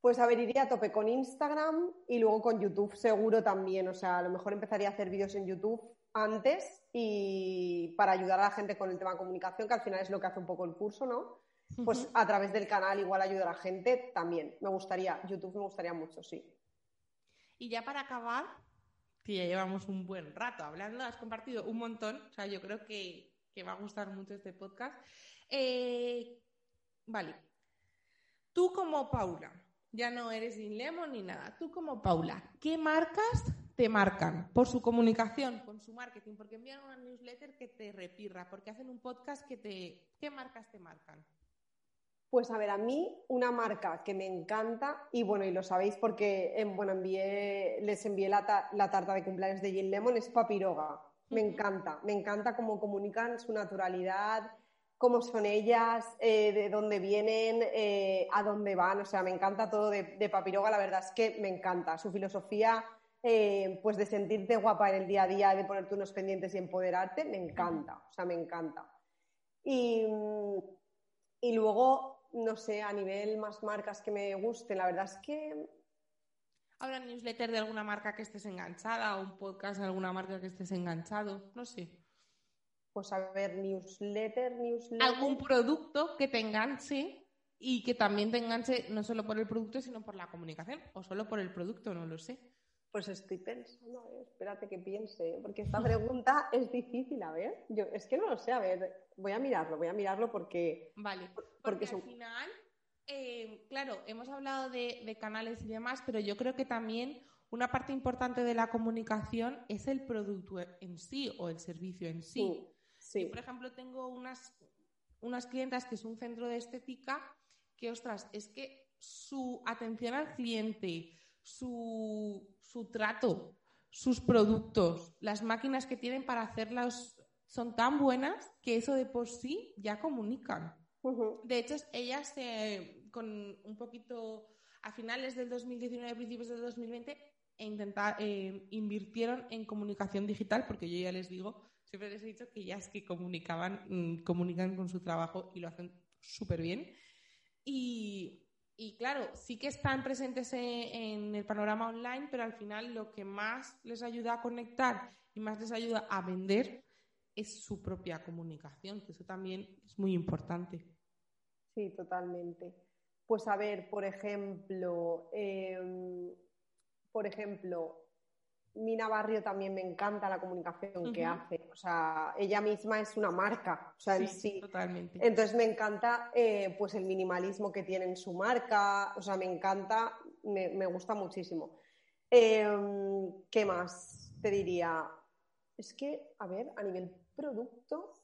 Pues a ver, iría a tope con Instagram y luego con YouTube seguro también. O sea, a lo mejor empezaría a hacer vídeos en YouTube antes y para ayudar a la gente con el tema de comunicación, que al final es lo que hace un poco el curso, ¿no? Pues a través del canal igual ayudar a la gente también. Me gustaría, YouTube me gustaría mucho, sí. Y ya para acabar, que ya llevamos un buen rato hablando, has compartido un montón, o sea, yo creo que, que va a gustar mucho este podcast. Eh, vale. Tú como Paula, ya no eres Sin Lemon ni nada. Tú como Paula, ¿qué marcas te marcan por su comunicación, con su marketing? Porque envían una newsletter que te repirra, porque hacen un podcast que te... ¿Qué marcas te marcan? Pues a ver, a mí una marca que me encanta, y bueno, y lo sabéis porque eh, bueno, envié, les envié la, tarta de cumpleaños de Gin Lemon, es Papiroga. Me encanta, me encanta cómo comunican su naturalidad, cómo son ellas, eh, de dónde vienen, eh, a dónde van. O sea, me encanta todo de, Papiroga, la verdad es que me encanta. Su filosofía, eh, pues de sentirte guapa en el día a día, de ponerte unos pendientes y empoderarte, me encanta. O sea, me encanta. Y, y luego, no sé, a nivel más marcas que me gusten, la verdad es que ¿Habrá newsletter de alguna marca que estés enganchada o un podcast de alguna marca que estés enganchado? No sé pues a ver, newsletter, newsletter. Algún producto que te enganche y que también te enganche no solo por el producto, sino por la comunicación, o solo por el producto, no lo sé. Pues estoy pensando, a ver, espérate que piense, porque esta pregunta es difícil, a ver. Yo es que no lo sé, a ver, voy a mirarlo, voy a mirarlo porque. Vale, porque, al final, eh, claro, hemos hablado de, de canales y demás, pero yo creo que también una parte importante de la comunicación es el producto en sí o el servicio en sí. Sí. Por ejemplo, tengo unas, unas clientas que es un centro de estética que, ostras, es que su atención al cliente, su, su trato, sus productos, las máquinas que tienen para hacerlas son tan buenas que eso de por sí ya comunican. De hecho, ellas con un poquito a finales del 2019, principios del 2020, e intentar, eh, invirtieron en comunicación digital, porque yo ya les digo siempre les he dicho que ya es que comunicaban, mm, comunican con su trabajo y lo hacen súper bien. Y, claro, sí que están presentes en, el panorama online, pero al final lo que más les ayuda a conectar y más les ayuda a vender es su propia comunicación, que eso también es muy importante. Sí, totalmente. Pues a ver, por ejemplo, em, por ejemplo, Mina Barrio también me encanta la comunicación que hace. O sea, ella misma es una marca, o sea, en sí. Totalmente. Entonces me encanta eh, pues el minimalismo que tiene en su marca. O sea, me encanta, me, gusta muchísimo. Em, ¿Qué más te diría? Es que, a ver, a nivel producto.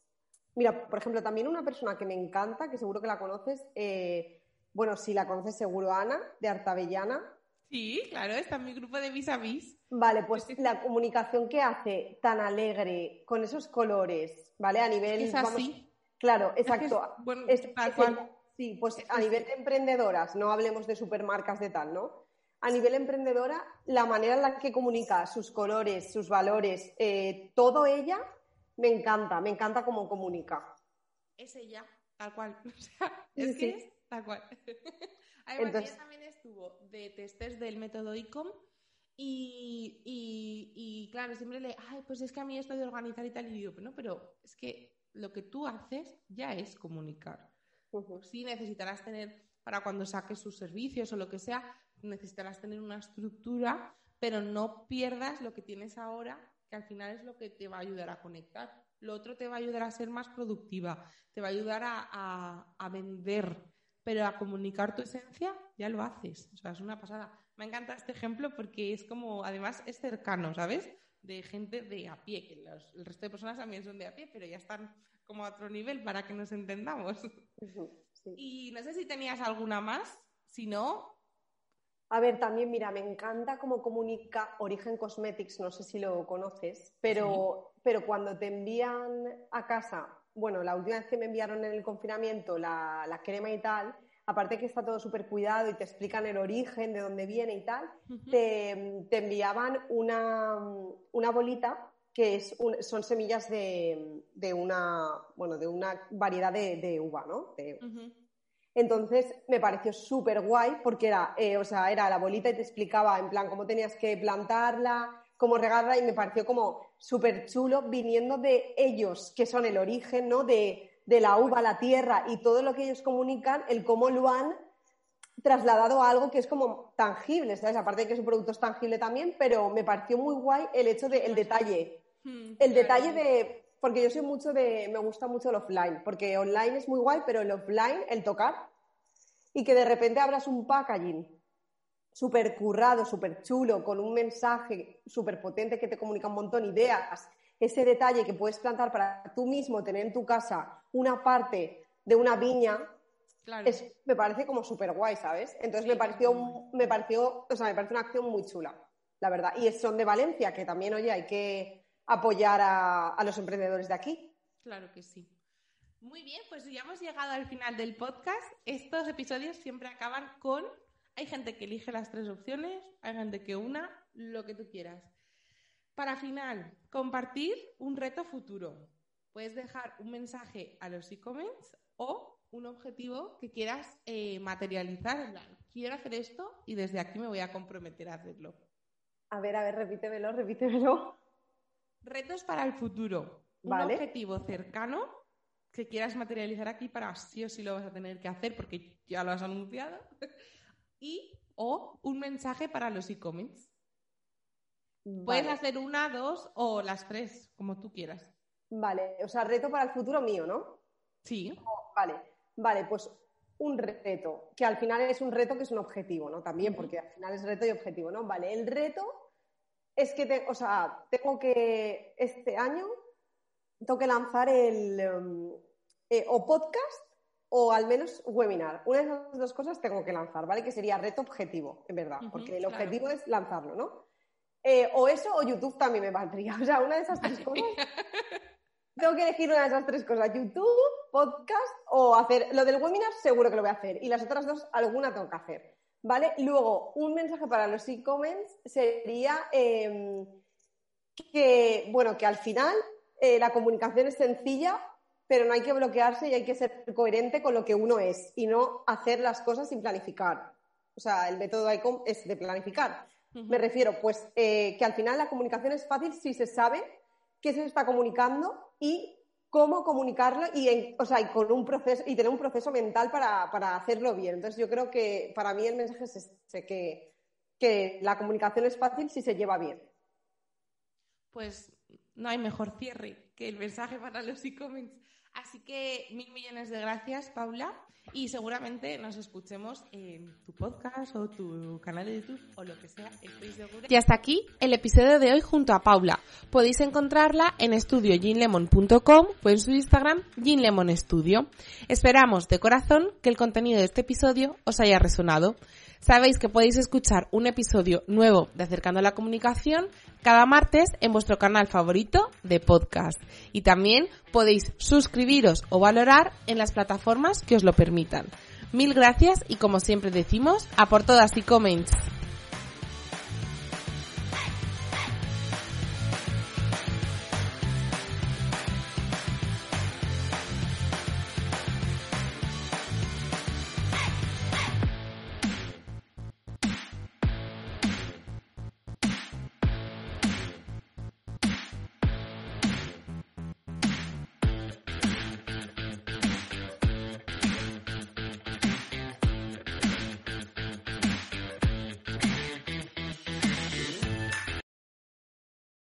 Mira, por ejemplo, también una persona que me encanta, que seguro que la conoces, eh, bueno, si la conoces seguro, Ana, de Artabellana. Sí, claro, está en mi grupo de vis a vis. Vale, pues la comunicación que hace tan alegre, con esos colores, ¿vale? A nivel. Es así. claro, exacto. bueno, sí, pues a nivel de emprendedoras, no hablemos de supermarcas de tal, ¿no? A nivel emprendedora, la manera en la que comunica sus colores, sus valores, eh, todo ella, me encanta, me encanta cómo comunica. es ella, tal cual. O sea, es que es tal cual. Además, Entonces- ella también estuvo de testers del método ICOM y, y, y, claro, siempre le, ay, pues es que a mí esto de organizar y tal, y digo, no, pero es que lo que tú haces ya es comunicar. Ujú. Sí necesitarás tener, para cuando saques sus servicios o lo que sea, necesitarás tener una estructura, pero no pierdas lo que tienes ahora, que al final es lo que te va a ayudar a conectar. Lo otro te va a ayudar a ser más productiva, te va a ayudar a, a- a vender, pero a comunicar tu esencia ya lo haces. O sea, es una pasada. Me encanta este ejemplo porque es como, además, es cercano, ¿sabes? De gente de a pie, que los- el resto de personas también son de a pie, pero ya están como a otro nivel para que nos entendamos. Sí. Y no sé si tenías alguna más, si no, A ver, también, mira, me encanta cómo comunica Origen Cosmetics, no sé si lo conoces, pero, pero cuando te envían a casa, bueno, la última vez que me enviaron en el confinamiento la, la crema y tal, aparte que está todo súper cuidado y te explican el origen, de dónde viene y tal, te, te enviaban una, una bolita que es un- son semillas de, de una, bueno, de una variedad de, de uva, ¿no? De- entonces me pareció súper guay porque era, eh, o sea, era la bolita y te explicaba en plan cómo tenías que plantarla, cómo regarla y me pareció como súper chulo viniendo de ellos, que son el origen, ¿no? De, de la uva, la tierra y todo lo que ellos comunican, el cómo lo han trasladado a algo que es como tangible, ¿sabes? Aparte de que su producto es tangible también, pero me pareció muy guay el hecho de el detalle. Mm, El detalle de. Porque yo soy mucho de. Me gusta mucho el offline. Porque online es muy guay, pero el offline, el tocar. Y que de repente abras un packaging súper currado, súper chulo, con un mensaje súper potente que te comunica un montón de ideas. Ese detalle que puedes plantar para tú mismo tener en tu casa una parte de una viña, Claro. es, me parece como súper guay, ¿sabes? Entonces Sí, me pareció, me pareció, o sea, me parece una acción muy chula, la verdad. Y son de Valencia, que también, oye, hay que apoyar a, a los emprendedores de aquí. Claro que sí. Muy bien, pues ya hemos llegado al final del podcast. Estos episodios siempre acaban con... Hay gente que elige las tres opciones, hay gente que una, lo que tú quieras. Para final, compartir un reto futuro. Puedes dejar un mensaje a los e-comments o un objetivo que quieras eh, materializar. En plan, quiero hacer esto y desde aquí me voy a comprometer a hacerlo. A ver, a ver, repítemelo, repítemelo. Retos para el futuro. Un Vale. objetivo cercano que quieras materializar aquí para sí o sí lo vas a tener que hacer porque ya lo has anunciado. Y o un mensaje para los e-comments. Puedes hacer una, dos o las tres, como tú quieras. Vale, o sea, reto para el futuro mío, ¿no? Sí. Vale, vale, pues un reto, que al final es un reto que es un objetivo, ¿no? También, porque al final es reto y objetivo, ¿no? Vale, el reto es que, te- o sea, tengo que, este año, tengo que lanzar el, em, eh, o podcast o al menos webinar. Una de esas dos cosas tengo que lanzar, ¿vale? Que sería reto objetivo, en verdad, porque el claro. objetivo es lanzarlo, ¿no? Eh, o eso o YouTube también me valdría. O sea, una de esas tres cosas tengo que elegir una de esas tres cosas, YouTube, podcast o hacer... Lo del webinar seguro que lo voy a hacer y las otras dos alguna tengo que hacer, ¿vale? Luego, un mensaje para los e-comments sería eh, que, bueno, que al final eh, la comunicación es sencilla, pero no hay que bloquearse y hay que ser coherente con lo que uno es y no hacer las cosas sin planificar. O sea, el método ICOM es de planificar. Me refiero, pues, eh, que al final la comunicación es fácil si se sabe qué se está comunicando y cómo comunicarlo y, en- o sea, y con un proceso y tener un proceso mental para, para hacerlo bien. Entonces, yo creo que para mí el mensaje es ese, que, que la comunicación es fácil si se lleva bien. Pues no hay mejor cierre que el mensaje para los e-comments. Así que mil millones de gracias, Paula. Y seguramente nos escuchemos en tu podcast o tu canal de YouTube o lo que sea. Y hasta aquí el episodio de hoy junto a Paula. Podéis encontrarla en estudioginlemon.com o en su Instagram ginlemonstudio. Esperamos de corazón que el contenido de este episodio os haya resonado. Sabéis que podéis escuchar un episodio nuevo de Acercando a la Comunicación cada martes en vuestro canal favorito de podcast. Y también podéis suscribiros o valorar en las plataformas que os lo permitan. Mil gracias y como siempre decimos, a por todas y comments.